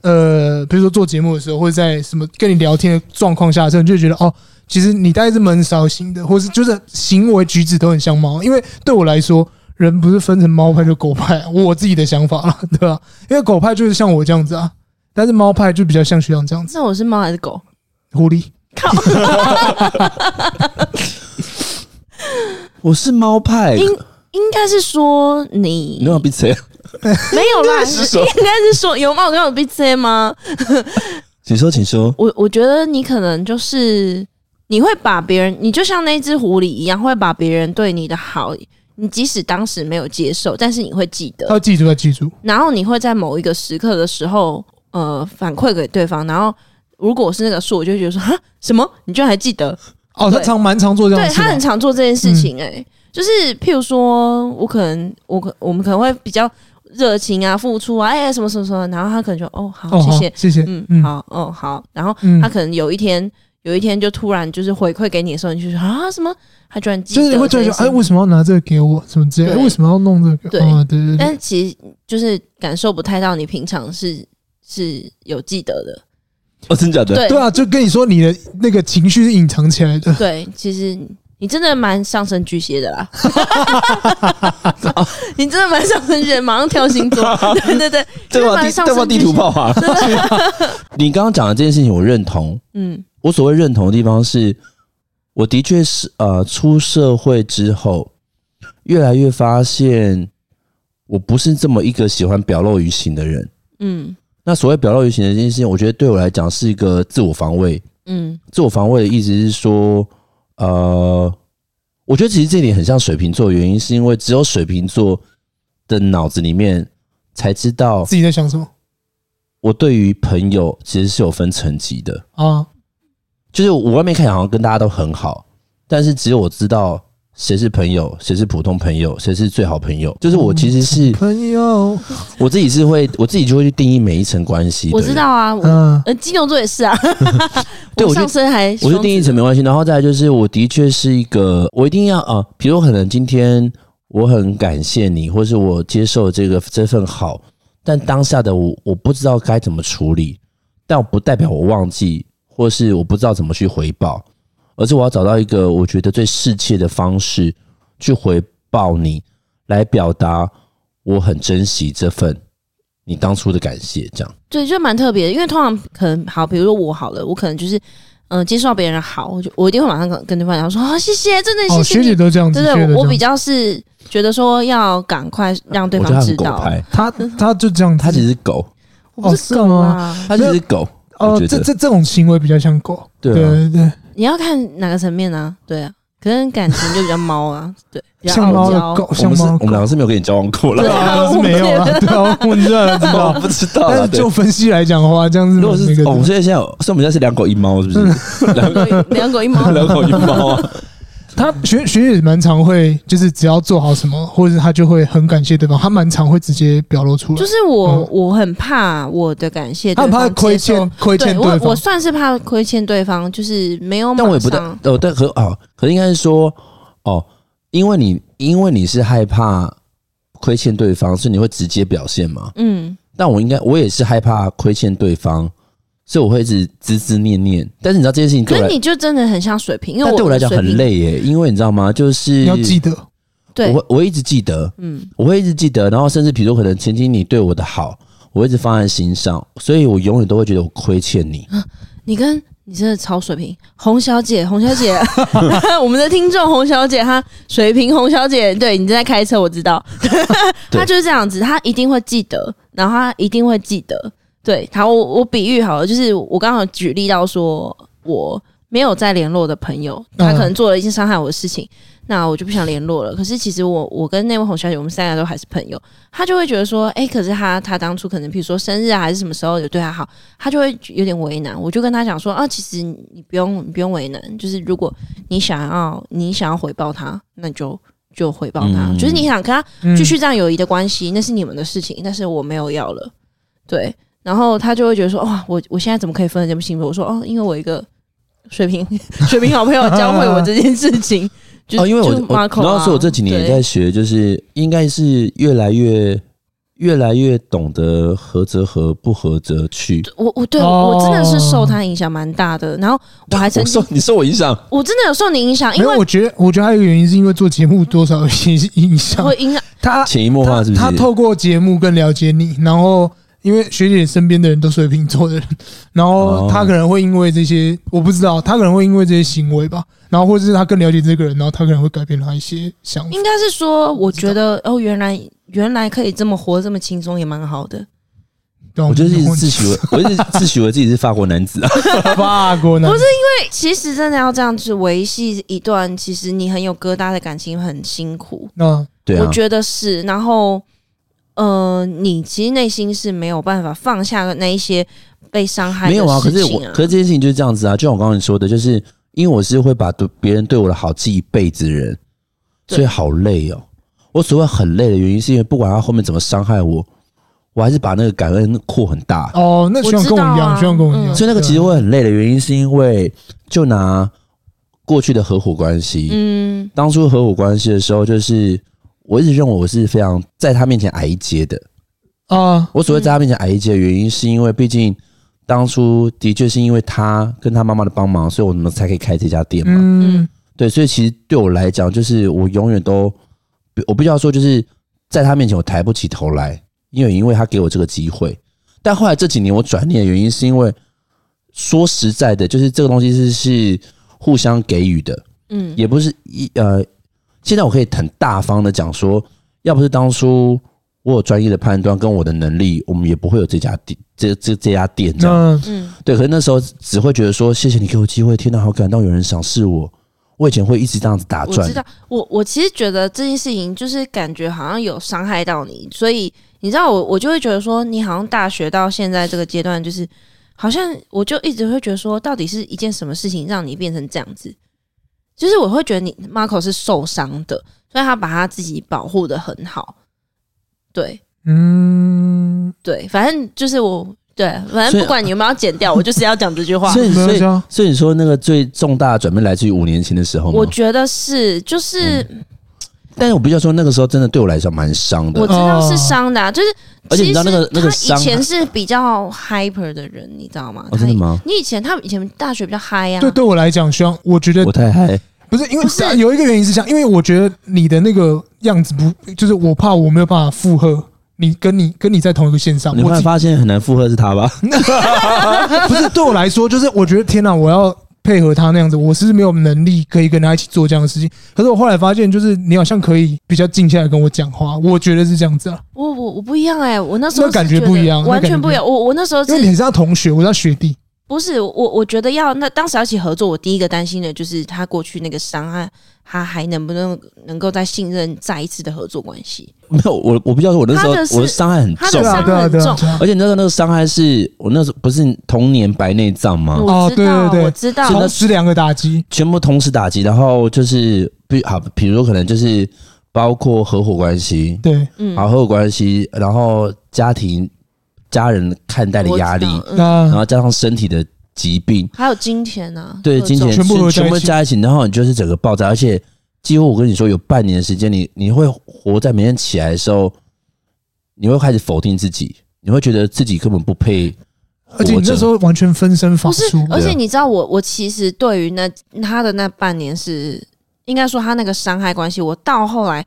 呃，比如说做节目的时候，或者在什么跟你聊天的状况下的时候，你就觉得哦，其实你大概是闷骚型的，或是就是行为举止都很像猫。因为对我来说，人不是分成猫派就狗派，我自己的想法了，对吧？因为狗派就是像我这样子啊，但是猫派就比较像学长这样子。那我是猫还是狗？狐狸。靠。*laughs* *laughs* 我是猫派，应应该是说你没有鼻子，*laughs* 没有啦，*laughs* 应该是说有猫跟有鼻子吗？请说，请说。我我觉得你可能就是你会把别人，你就像那只狐狸一样，会把别人对你的好，你即使当时没有接受，但是你会记得，要记住，要记住。然后你会在某一个时刻的时候，呃，反馈给对方。然后如果是那个树，我就会觉得说，哈，什么？你居然还记得？哦，他常蛮常做这样，对他很常做这件事情、欸，哎、嗯，就是譬如说，我可能我可我们可能会比较热情啊，付出啊，哎、欸，什么什么什么，然后他可能就哦，好，谢谢，谢谢，嗯，嗯好，哦，好，然后他可能有一天。有一天就突然就是回馈给你的时候，你就说啊什么？他居然记得，就是会突然说，哎，为什么要拿这个给我？什么之类的？为什么要弄这个？对、哦、对对对。但其实就是感受不太到你平常是是有记得的。哦，真假的？对对啊，就跟你说你的那个情绪是隐藏起来的。对，其实你真的蛮上升巨蟹的啦。*laughs* 你真的蛮上升巨蟹，马上跳星座。*laughs* 对对对，这把地这把地图炮啊！你刚刚讲的这件事情，我认同。嗯。我所谓认同的地方是，我的确是呃，出社会之后，越来越发现我不是这么一个喜欢表露于形的人。嗯，那所谓表露于行的这件事情，我觉得对我来讲是一个自我防卫。嗯，自我防卫的意思是说，呃，我觉得其实这点很像水瓶座，原因是因为只有水瓶座的脑子里面才知道自己在想什么。我对于朋友其实是有分层级的啊。就是我外面看起来好像跟大家都很好，但是只有我知道谁是朋友，谁是普通朋友，谁是最好朋友。就是我其实是朋友，我自己是会，我自己就会去定义每一层关系。我知道啊，嗯，呃，金牛座也是啊。*laughs* 对，我上升还，我就定义成没关系。然后再来就是，我的确是一个，我一定要啊，比如可能今天我很感谢你，或是我接受这个这份好，但当下的我我不知道该怎么处理，但我不代表我忘记。或是我不知道怎么去回报，而是我要找到一个我觉得最适切的方式去回报你，来表达我很珍惜这份你当初的感谢。这样。对，就蛮特别的，因为通常可能好，比如说我好了，我可能就是嗯、呃，接受到别人好，我就我一定会马上跟跟对方讲说啊，谢谢，真的谢谢学姐都这样子，对对，我比较是觉得说要赶快让对方知道，*laughs* 他他就这样，他只是狗，我不是狗啊，他只是狗。哦，这这这种行为比较像狗，对对对。你要看哪个层面呢？对啊，可能感情就比较猫啊，*laughs* 对，像猫的狗，像猫。我们两个是没有跟你交往过了，对啊，*laughs* 是没有啊，对啊，我知道，知道，不知道。但是就分析来讲的话，这样子，如果是我们现在现在，所以我们现在是两狗一猫，是不是？两狗两狗一猫，*laughs* 两狗一猫啊。他学学姐蛮常会，就是只要做好什么，或者他就会很感谢对方。他蛮常会直接表露出来。就是我，嗯、我很怕我的感谢，他很怕亏欠亏欠对方。我我算是怕亏欠对方，就是没有。但我也不但哦，但可哦，可是应该是说哦，因为你因为你是害怕亏欠对方，所以你会直接表现嘛。嗯。但我应该我也是害怕亏欠对方。所以我会一直孜孜念念，但是你知道这件事情，可你就真的很像水瓶，因为我对我来讲很累耶。因为你知道吗？就是你要记得，对，我我会一直记得，嗯，我会一直记得，然后甚至比如说可能曾经你对我的好，我一直放在心上，所以我永远都会觉得我亏欠你。啊，你跟你真的超水平，洪小姐，洪小姐，*laughs* 我们的听众洪小姐，她水平洪小姐，对你正在开车，我知道，*laughs* 她就是这样子，她一定会记得，然后她一定会记得。对，好，我我比喻好了，就是我刚好举例到说，我没有再联络的朋友，他可能做了一件伤害我的事情，那我就不想联络了。可是其实我我跟那位洪小姐，我们三个都还是朋友，他就会觉得说，哎，可是他他当初可能比如说生日啊，还是什么时候有对他好，他就会有点为难。我就跟他讲说，啊，其实你不用你不用为难，就是如果你想要你想要回报他，那你就就回报他，嗯、就是你想跟他继续这样友谊的关系，那是你们的事情，但是我没有要了，对。然后他就会觉得说，哇，我我现在怎么可以分得这么清楚？我说，哦，因为我一个水平 *laughs* 水平好朋友教会我这件事情。就哦，因为我我主要是我这几年也在学，就是应该是越来越越来越懂得合则合，不合则去。我我对我真的是受他影响蛮大的。然后我还曾经受 *laughs* 你受我影响，我真的有受你影响。因为我觉得我觉得还有一个原因是因为做节目多少有些影响，会影响他潜移默化，是不是？他透过节目更了解你，然后。因为学姐身边的人都是水瓶座的人，然后他可能会因为这些，我不知道，他可能会因为这些行为吧，然后或者是他更了解这个人，然后他可能会改变他一些想法。应该是说，我觉得哦，原来原来可以这么活这么轻松，也蛮好的。我就是一直自诩为，我一直自诩为自己是法国男子啊，*laughs* 法国男子。不是因为其实真的要这样子维系一段，其实你很有疙瘩的感情很辛苦。嗯，对啊，我觉得是，然后。呃，你其实内心是没有办法放下那一些被伤害的事情啊。没有啊，可是我，可是这件事情就是这样子啊。就像我刚刚说的，就是因为我是会把对别人对我的好记一辈子的人，所以好累哦。我所谓很累的原因，是因为不管他后面怎么伤害我，我还是把那个感恩扩很大。哦，那希望跟我一样，希望跟我一样。所以那个其实会很累的原因，是因为就拿过去的合伙关系，嗯，当初合伙关系的时候，就是我一直认为我是非常在他面前矮一阶的啊。我所谓在他面前矮一阶的原因，是因为毕竟当初的确是因为他跟他妈妈的帮忙，所以我们才可以开这家店嘛。嗯，对，所以其实对我来讲，就是我永远都。我必须要说，就是在他面前我抬不起头来，因为因为他给我这个机会。但后来这几年我转念的原因，是因为说实在的，就是这个东西是是互相给予的，嗯，也不是一呃。现在我可以很大方的讲说，要不是当初我有专业的判断跟我的能力，我们也不会有这家店，这这这家店这样，嗯，对。可是那时候只会觉得说，谢谢你给我机会，天哪，好感动，有人赏识我。我以前会一直这样子打转。我知道，我我其实觉得这件事情就是感觉好像有伤害到你，所以你知道我我就会觉得说，你好像大学到现在这个阶段，就是好像我就一直会觉得说，到底是一件什么事情让你变成这样子？就是我会觉得你 Marco 是受伤的，所以他把他自己保护的很好。对，嗯，对，反正就是我。对，反正不管你有没有剪掉，我就是要讲这句话。所以，*laughs* 所以，所以你说那个最重大的转变来自于五年前的时候吗？我觉得是，就是，嗯、但是我比较说那个时候真的对我来说蛮伤的。我知道是伤的，啊，就是，而且你知道那个那个他以前是比较 hyper 的人，你知道吗？哦、真的吗？你以前他以前大学比较嗨啊。对，对我来讲，希望我觉得我太嗨，不是因为是有一个原因是这样，因为我觉得你的那个样子不，就是我怕我没有办法负荷。你跟你跟你在同一个线上，你会发现很难负荷是他吧？*laughs* 不是，对我来说，就是我觉得天哪，我要配合他那样子，我是没有能力可以跟他一起做这样的事情。可是我后来发现，就是你好像可以比较静下来跟我讲话，我觉得是这样子啊。我我我不一样哎、欸，我那时候感觉不一样，完全不一样。我我那时候因为你是他同学，我是他学弟。不是我，我觉得要那当时要一起合作，我第一个担心的就是他过去那个伤害，他还能不能能够再信任再一次的合作关系？没有，我我不知道，我那时候我的伤害很重，伤害很重，而且那个那个伤害是我那时候不是童年白内障吗？哦，对对对，我知道，同时两个打击，全部同时打击，然后就是比好，比如说可能就是包括合伙关系，对，嗯，好合伙关系，然后家庭。家人看待的压力，嗯、然后加上身体的疾病，还有金钱呢、啊？对，金钱全部全部加一起，然后你就是整个爆炸，而且几乎我跟你说，有半年的时间，你你会活在每天起来的时候，你会开始否定自己，你会觉得自己根本不配，而且你那时候完全分身乏术。而且你知道我，我我其实对于那他的那半年是应该说他那个伤害关系，我到后来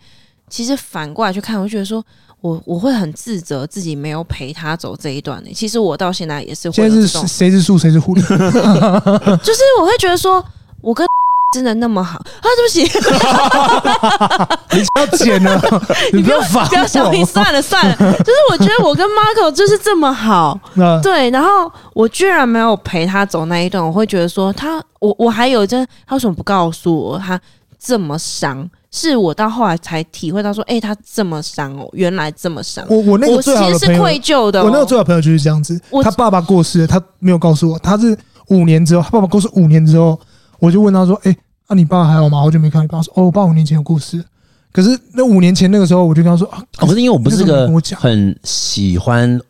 其实反过来去看，我觉得说。我我会很自责自己没有陪他走这一段呢。其实我到现在也是会。现在是谁是树谁是狐狸？*laughs* 就是我会觉得说，我跟 *laughs* 真的那么好啊？对不起，*laughs* 你不要剪了，你不要烦，不要小心，算了算了。就是我觉得我跟 Marco 就是这么好，对。然后我居然没有陪他走那一段，我会觉得说他，我我还有真，他为什么不告诉我他这么伤？是我到后来才体会到说，哎、欸，他这么伤哦，原来这么伤。我我那个最好的朋友，我其实是愧疚的、哦。我那个最好的朋友就是这样子，他爸爸过世了，他没有告诉我，他是五年之后，他爸爸过世五年之后，我就问他说，哎、欸，啊，你爸还好吗？好久没看你爸说，哦，我爸五年前有过世。可是那五年前那个时候，我就跟他说，啊，不是因为我不是个很喜欢。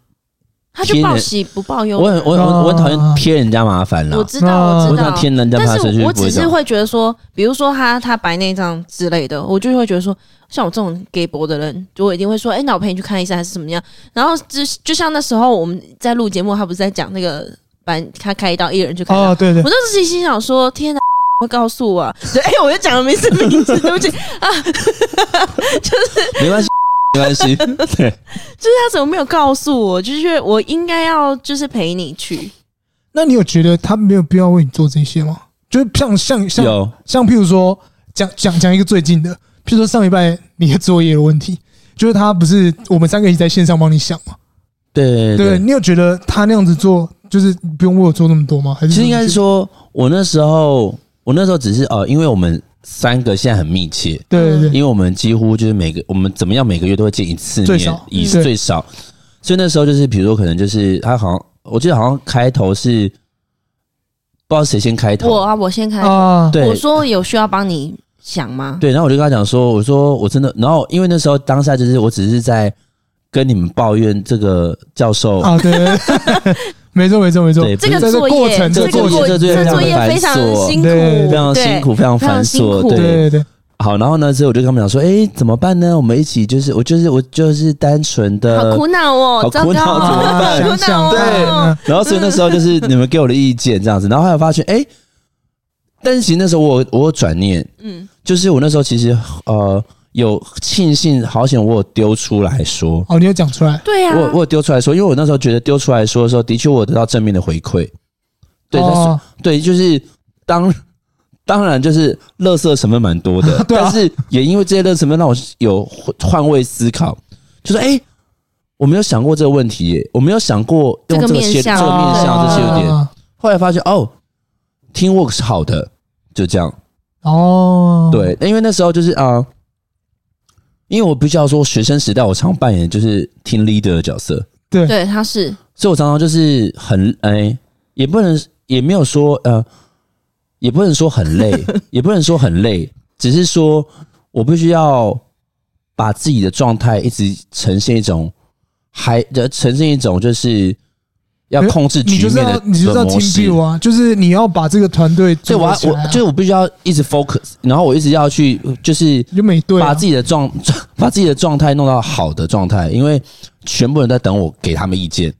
他就报喜不报忧。我很我很我很讨厌添人家麻烦了。我知道我知道，添人家麻烦。但是我只是会觉得说，比如说他他白内障之类的，我就会觉得说，像我这种给博的人，就我一定会说，哎，那我陪你去看医生还是怎么样？然后就就像那时候我们在录节目，他不是在讲那个白他开一刀，一人就开。哦，对对。我那时候心想说，天哪，会告诉我？对，哎，我就讲了名字名字，对不起啊，*laughs* 就是没关系。没关系，*laughs* 对，就是他怎么没有告诉我？就是我应该要就是陪你去。那你有觉得他没有必要为你做这些吗？就是像像像有像譬如说讲讲讲一个最近的，譬如说上礼拜你的作业的问题，就是他不是我们三个一起在线上帮你想吗？对对，对，对，你有觉得他那样子做就是不用为我做那么多吗？还是其实应该是说我那时候我那时候只是呃，因为我们。三个现在很密切，对对。对，因为我们几乎就是每个我们怎么样每个月都会见一次面，最少以最少，所以那时候就是比如说可能就是他好像我记得好像开头是不知道谁先开头。我啊，我先开头。啊，对。我说有需要帮你想吗？对，然后我就跟他讲说，我说我真的，然后因为那时候当下就是我只是在跟你们抱怨这个教授啊，对，*laughs* 没错没错没错，对这个在作业，过程，这个过程，作这个作业业非常辛苦，对非常辛苦，非常繁琐，对。对对。好，然后呢，之后我就跟他们讲说，哎，怎么办呢？我们一起就是，我就是我就是单纯的，好苦恼哦，好苦恼，怎么办？想想对，然后所以那时候就是你们给我的意见这样子，然后后来发现，哎，但是其实那时候我我有转念，嗯，就是我那时候其实呃有庆幸，好险我有丢出来说，哦，你有讲出来，对呀，我我有丢出来说，因为我那时候觉得丢出来说的时候，的确我得到正面的回馈，对，对，就是当。当然，就是乐色成分蛮多的，*laughs* 啊、但是也因为这些垃圾成分让我有换位思考，就是哎、欸，我没有想过这个问题耶，我没有想过用这个切这个面向。这些有点，后来发现哦，teamwork 是好的，就这样。哦，对，因为那时候就是啊、呃，因为我必须要说，学生时代我常扮演就是 team leader 的角色，对对，他是，所以我常常就是很哎、欸，也不能也没有说呃。也不能说很累，*laughs* 也不能说很累，只是说我必须要把自己的状态一直呈现一种，还呃呈现一种就是要控制局面的模式。你就是要 team build 啊，就是你要把这个团队，所以我要我就是我必须要一直 focus，然后我一直要去就是把自己的状 *laughs* 把自己的状态弄到好的状态，因为全部人在等我给他们意见。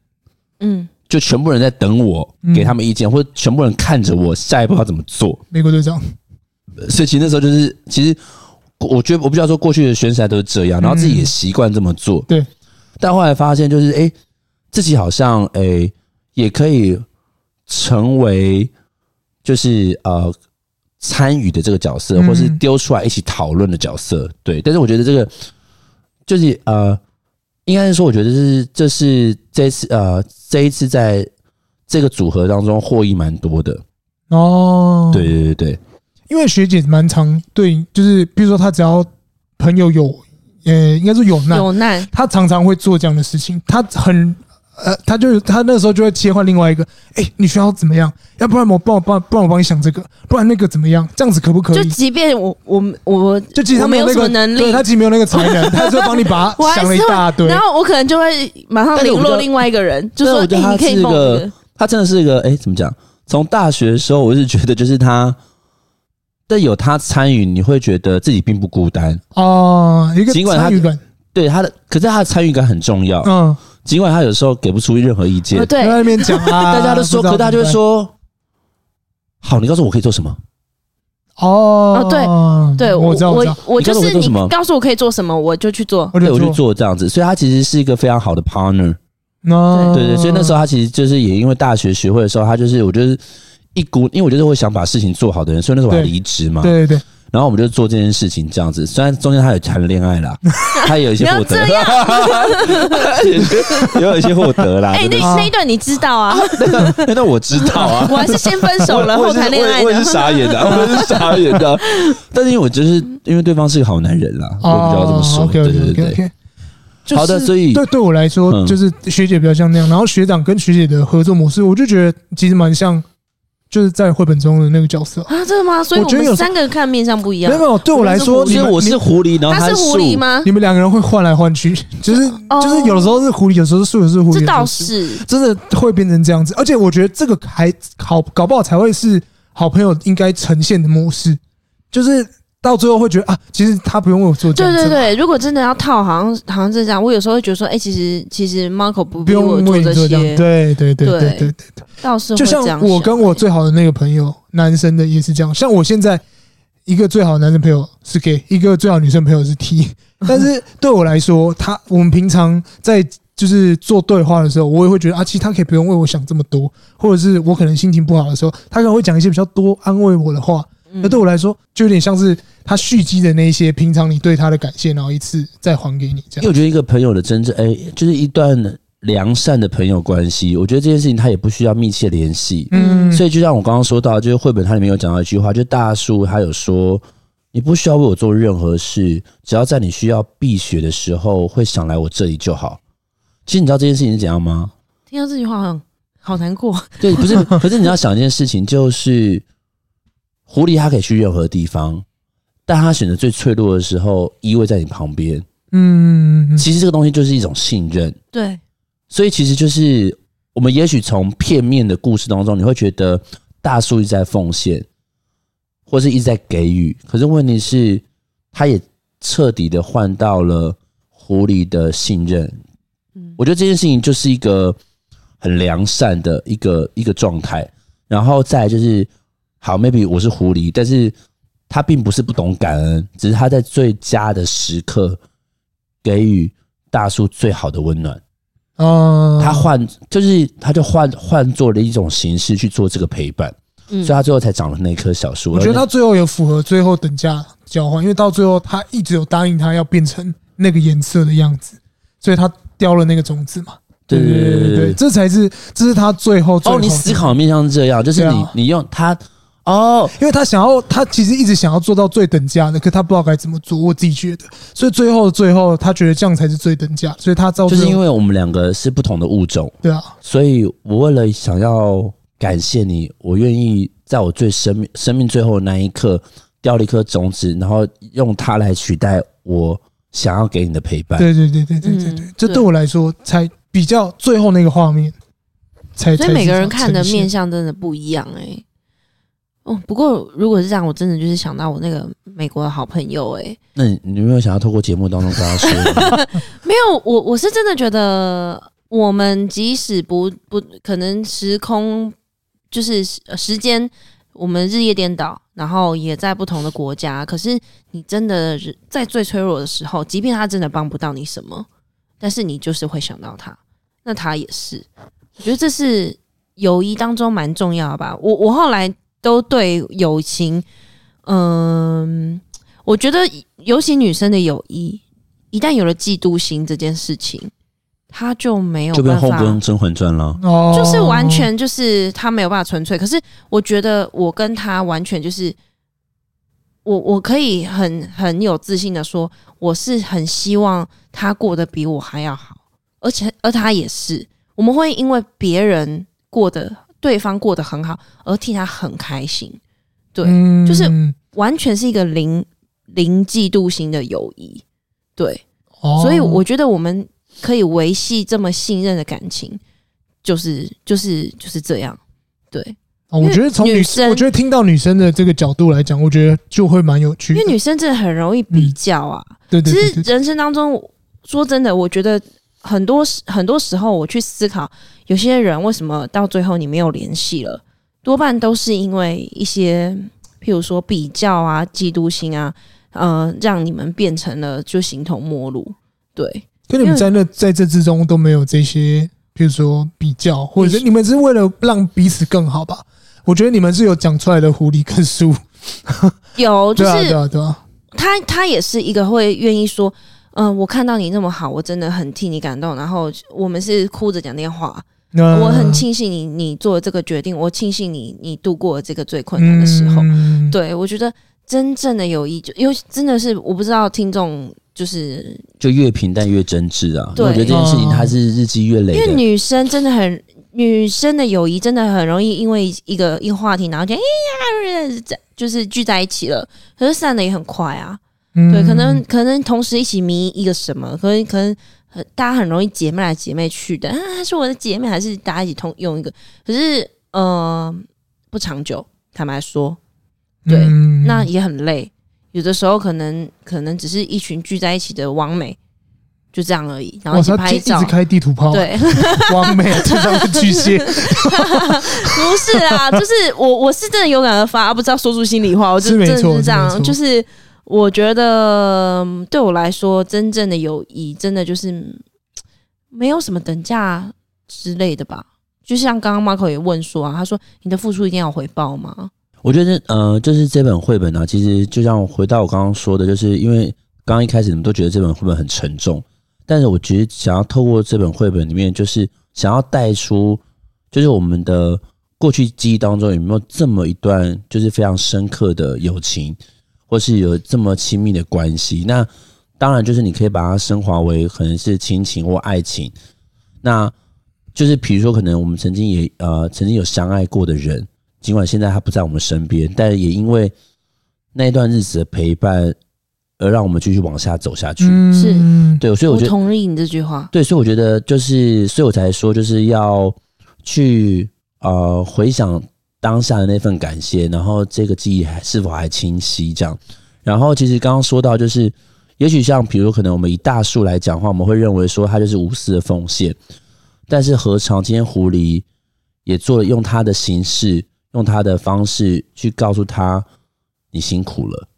嗯。就全部人在等我给他们意见，嗯、或者全部人看着我下一步要怎么做。美国队长，所以其实那时候就是，其实我觉得我不知道说过去的选手都是这样，然后自己也习惯这么做。嗯、对，但后来发现就是，哎、欸，自己好像诶、欸、也可以成为就是呃参与的这个角色，或是丢出来一起讨论的角色。对，但是我觉得这个就是呃。应该是说，我觉得是这是这次呃这一次在这个组合当中获益蛮多的哦。对对对对，因为学姐蛮常对，就是比如说她只要朋友有呃，应该说有难有难，她常常会做这样的事情，她很。呃，他就他那时候就会切换另外一个，哎、欸，你需要怎么样？要不然我帮我帮，不然我帮你想这个，不然那个怎么样？这样子可不可以？就即便我我我，就其实他没有那个能力，对他其实没有那个才能，*laughs* 他就帮你把他想了一大堆，然后我可能就会马上联络另外一个人，就说、欸、你可以帮我、这个。他真的是一个，哎、欸，怎么讲？从大学的时候，我是觉得就是他，但有他参与，你会觉得自己并不孤单哦。一个参与感，对他的，可是他的参与感很重要，嗯。尽管他有时候给不出任何意见，对，在那边讲啊，*laughs* 大家都说，可是他就会说：“好，你告诉我可以做什么？”哦，对对，我我我就是你告诉我可以做什么，我就去做，对，我就做这样子。所以他其实是一个非常好的 partner。对对，所以那时候他其实就是也因为大学学会的时候，他就是我就是一股，因为我就是会想把事情做好的人，所以那时候我还离职嘛。对对。然后我们就做这件事情，这样子。虽然中间他有谈了恋爱啦，*laughs* 他也有一些获得，*laughs* 也有一些获得啦。哎，那那一段你知道啊？那那我知道啊。*laughs* 我还是先分手了后谈恋爱的。我也是傻眼的，我也是傻眼的。但是因为我就是因为对方是个好男人啦，我比较这么说。对对对对。好的，所以对对我来说，就是学姐比较像那样，然后学长跟学姐的合作模式，我就觉得其实蛮像。就是在绘本中的那个角色啊，真的吗？所以我觉得有三个人看面相不一样。没有没有，对我来说，因为我是狐狸，然后他是狐狸吗？你们两个人会换来换去，*laughs* 就是就是有的时候是狐狸，有时候是树，有时候是狐狸。这倒是真的会变成这样子，而且我觉得这个还好，搞不好才会是好朋友应该呈现的模式，就是。到最后会觉得啊，其实他不用为我做这样。对对对，如果真的要套，好像好像是这样。我有时候会觉得说，哎、欸，其实其实 Marco 不不用我做这些。对对对对对对对，倒是就像我跟我最好的那个朋友，男生的也是这样。像我现在一个最好的男生朋友是 gay，一个最好女生朋友是 T。但是对我来说，他我们平常在就是做对话的时候，我也会觉得啊，其实他可以不用为我想这么多，或者是我可能心情不好的时候，他可能会讲一些比较多安慰我的话。那对我来说，就有点像是他蓄积的那些平常你对他的感谢，然后一次再还给你这样。因为我觉得一个朋友的真正，哎，就是一段良善的朋友关系。我觉得这件事情他也不需要密切联系。嗯，所以就像我刚刚说到，就是绘本它里面有讲到一句话，就大树他有说，你不需要为我做任何事，只要在你需要避雪的时候会想来我这里就好。其实你知道这件事情是怎样吗？听到这句话好像好难过。*laughs* *laughs* 对，不是，可是你要想一件事情，就是狐狸它可以去任何地方，但他选择最脆弱的时候依偎在你旁边。嗯，其实这个东西就是一种信任。对，所以其实就是我们也许从片面的故事当中，你会觉得大树一直在奉献，或是一直在给予，可是问题是，他也彻底的换到了狐狸的信任。嗯，我觉得这件事情就是一个很良善的一个一个状态。然后再来就是，好，maybe 我是狐狸，但是他并不是不懂感恩，只是他在最佳的时刻。给予大树最好的温暖，哦，他换就是他就换换做了一种形式去做这个陪伴，嗯，所以他最后才长了那棵小树。我觉得他最后也符合最后等价交换，因为到最后他一直有答应他要变成那个颜色的样子，所以他叼了那个种子嘛。对对对对对，这才是这是他最后。哦，你思考的面向是这样，就是你你用他。哦，因为他想要，他其实一直想要做到最等价的，可他不知道该怎么做。我自己觉得，所以最后最后，他觉得这样才是最等价。所以他造就是因为我们两个是不同的物种，对啊。所以我为了想要感谢你，我愿意在我最生命生命最后的那一刻，掉了一颗种子，然后用它来取代我想要给你的陪伴。对对对对对对对，这对我来说才比较最后那个画面，才所以每个人看的面相真的不一样哎、欸。哦，不过如果是这样，我真的就是想到我那个美国的好朋友哎、欸。那你你有没有想要透过节目当中跟他说？*laughs* 没有，我我是真的觉得，我们即使不不可能时空就是时间，我们日夜颠倒，然后也在不同的国家。可是你真的在最脆弱的时候，即便他真的帮不到你什么，但是你就是会想到他。那他也是，我觉得这是友谊当中蛮重要的吧。我我后来。都对友情，嗯，我觉得尤其女生的友谊，一旦有了嫉妒心这件事情，他就没有就跟后宫甄嬛传了，就是完全就是他没有办法纯粹。可是我觉得我跟他完全就是，我我可以很很有自信的说，我是很希望他过得比我还要好，而且而他也是，我们会因为别人过得。对方过得很好，而替他很开心，对，嗯、就是完全是一个零零嫉妒心的友谊，对，哦、所以我觉得我们可以维系这么信任的感情，就是就是就是这样，对。哦、我觉得从女生，我觉得听到女生的这个角度来讲，我觉得就会蛮有趣，因为女生真的很容易比较啊。嗯、对，对，对，对对，其实人生当中，说真的，我觉得。很多时很多时候，我去思考，有些人为什么到最后你没有联系了，多半都是因为一些，譬如说比较啊、嫉妒心啊，呃，让你们变成了就形同陌路。对，跟你们在那在这之中都没有这些，譬如说比较，或者是你们是为了让彼此更好吧？我觉得你们是有讲出来的狐狸跟树，*laughs* 有，*laughs* 就是对啊，对啊，对啊，他他也是一个会愿意说。嗯、呃，我看到你那么好，我真的很替你感动。然后我们是哭着讲电话，嗯、我很庆幸你你做了这个决定，我庆幸你你度过了这个最困难的时候。嗯、对，我觉得真正的友谊，就因为真的是我不知道听众就是就越平淡越真挚啊。对，我觉得这件事情它是日积月累的。因为女生真的很，女生的友谊真的很容易因为一个一个话题，然后就哎呀，就是聚在一起了，可是散的也很快啊。对，可能可能同时一起迷一个什么，可能可能大家很容易姐妹来姐妹去的，啊，是我的姐妹，还是大家一起通用一个？可是呃，不长久，坦白说，对，嗯、那也很累。有的时候可能可能只是一群聚在一起的网美，就这样而已。然后一起拍照，一直开地图炮，对，网美这上是巨蟹，*laughs* 不是啊，就是我我是真的有感而发，不知道说出心里话，我就真的是这样，就是。我觉得对我来说，真正的友谊真的就是没有什么等价之类的吧。就像刚刚 Marco 也问说啊，他说：“你的付出一定要回报吗？”我觉得，呃，就是这本绘本啊，其实就像回到我刚刚说的，就是因为刚刚一开始你们都觉得这本绘本很沉重，但是我觉得想要透过这本绘本里面，就是想要带出，就是我们的过去记忆当中有没有这么一段，就是非常深刻的友情。或是有这么亲密的关系，那当然就是你可以把它升华为可能是亲情或爱情。那就是比如说，可能我们曾经也呃曾经有相爱过的人，尽管现在他不在我们身边，但也因为那一段日子的陪伴，而让我们继续往下走下去。嗯、是对，所以我觉得我同意你这句话。对，所以我觉得就是，所以我才说，就是要去呃回想当下的那份感谢，然后这个记忆还是否还清晰这样。然后其实刚刚说到，就是也许像比如可能我们以大树来讲话，我们会认为说它就是无私的奉献。但是何尝今天狐狸也做了用它的形式，用它的方式去告诉他你辛苦了。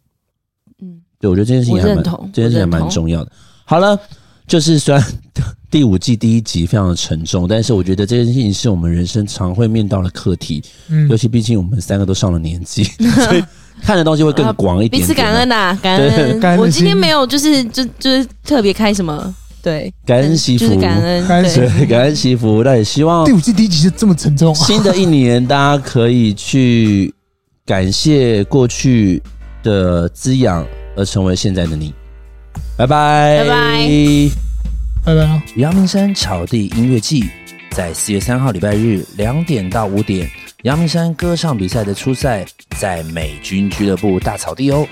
嗯，对，我觉得这件事情还蛮，这件事情还蛮重要的。好了，就是虽然 *laughs* 第五季第一集非常的沉重，但是我觉得这件事情是我们人生常会面到的课题。嗯，尤其毕竟我们三个都上了年纪，*laughs* 所以看的东西会更广一点点。彼此感恩呐，感恩。我今天没有，就是就就是特别开什么。对，感恩惜福，就是感恩，对，感恩惜福。那也希望第五季第一集就这么沉重。新的一年，大家可以去感谢过去的滋养，而成为现在的你。拜拜，拜拜，拜拜。阳明山草地音乐季在四月三号礼拜日两点到五点，阳明山歌唱比赛的初赛在美军俱乐部大草地哦。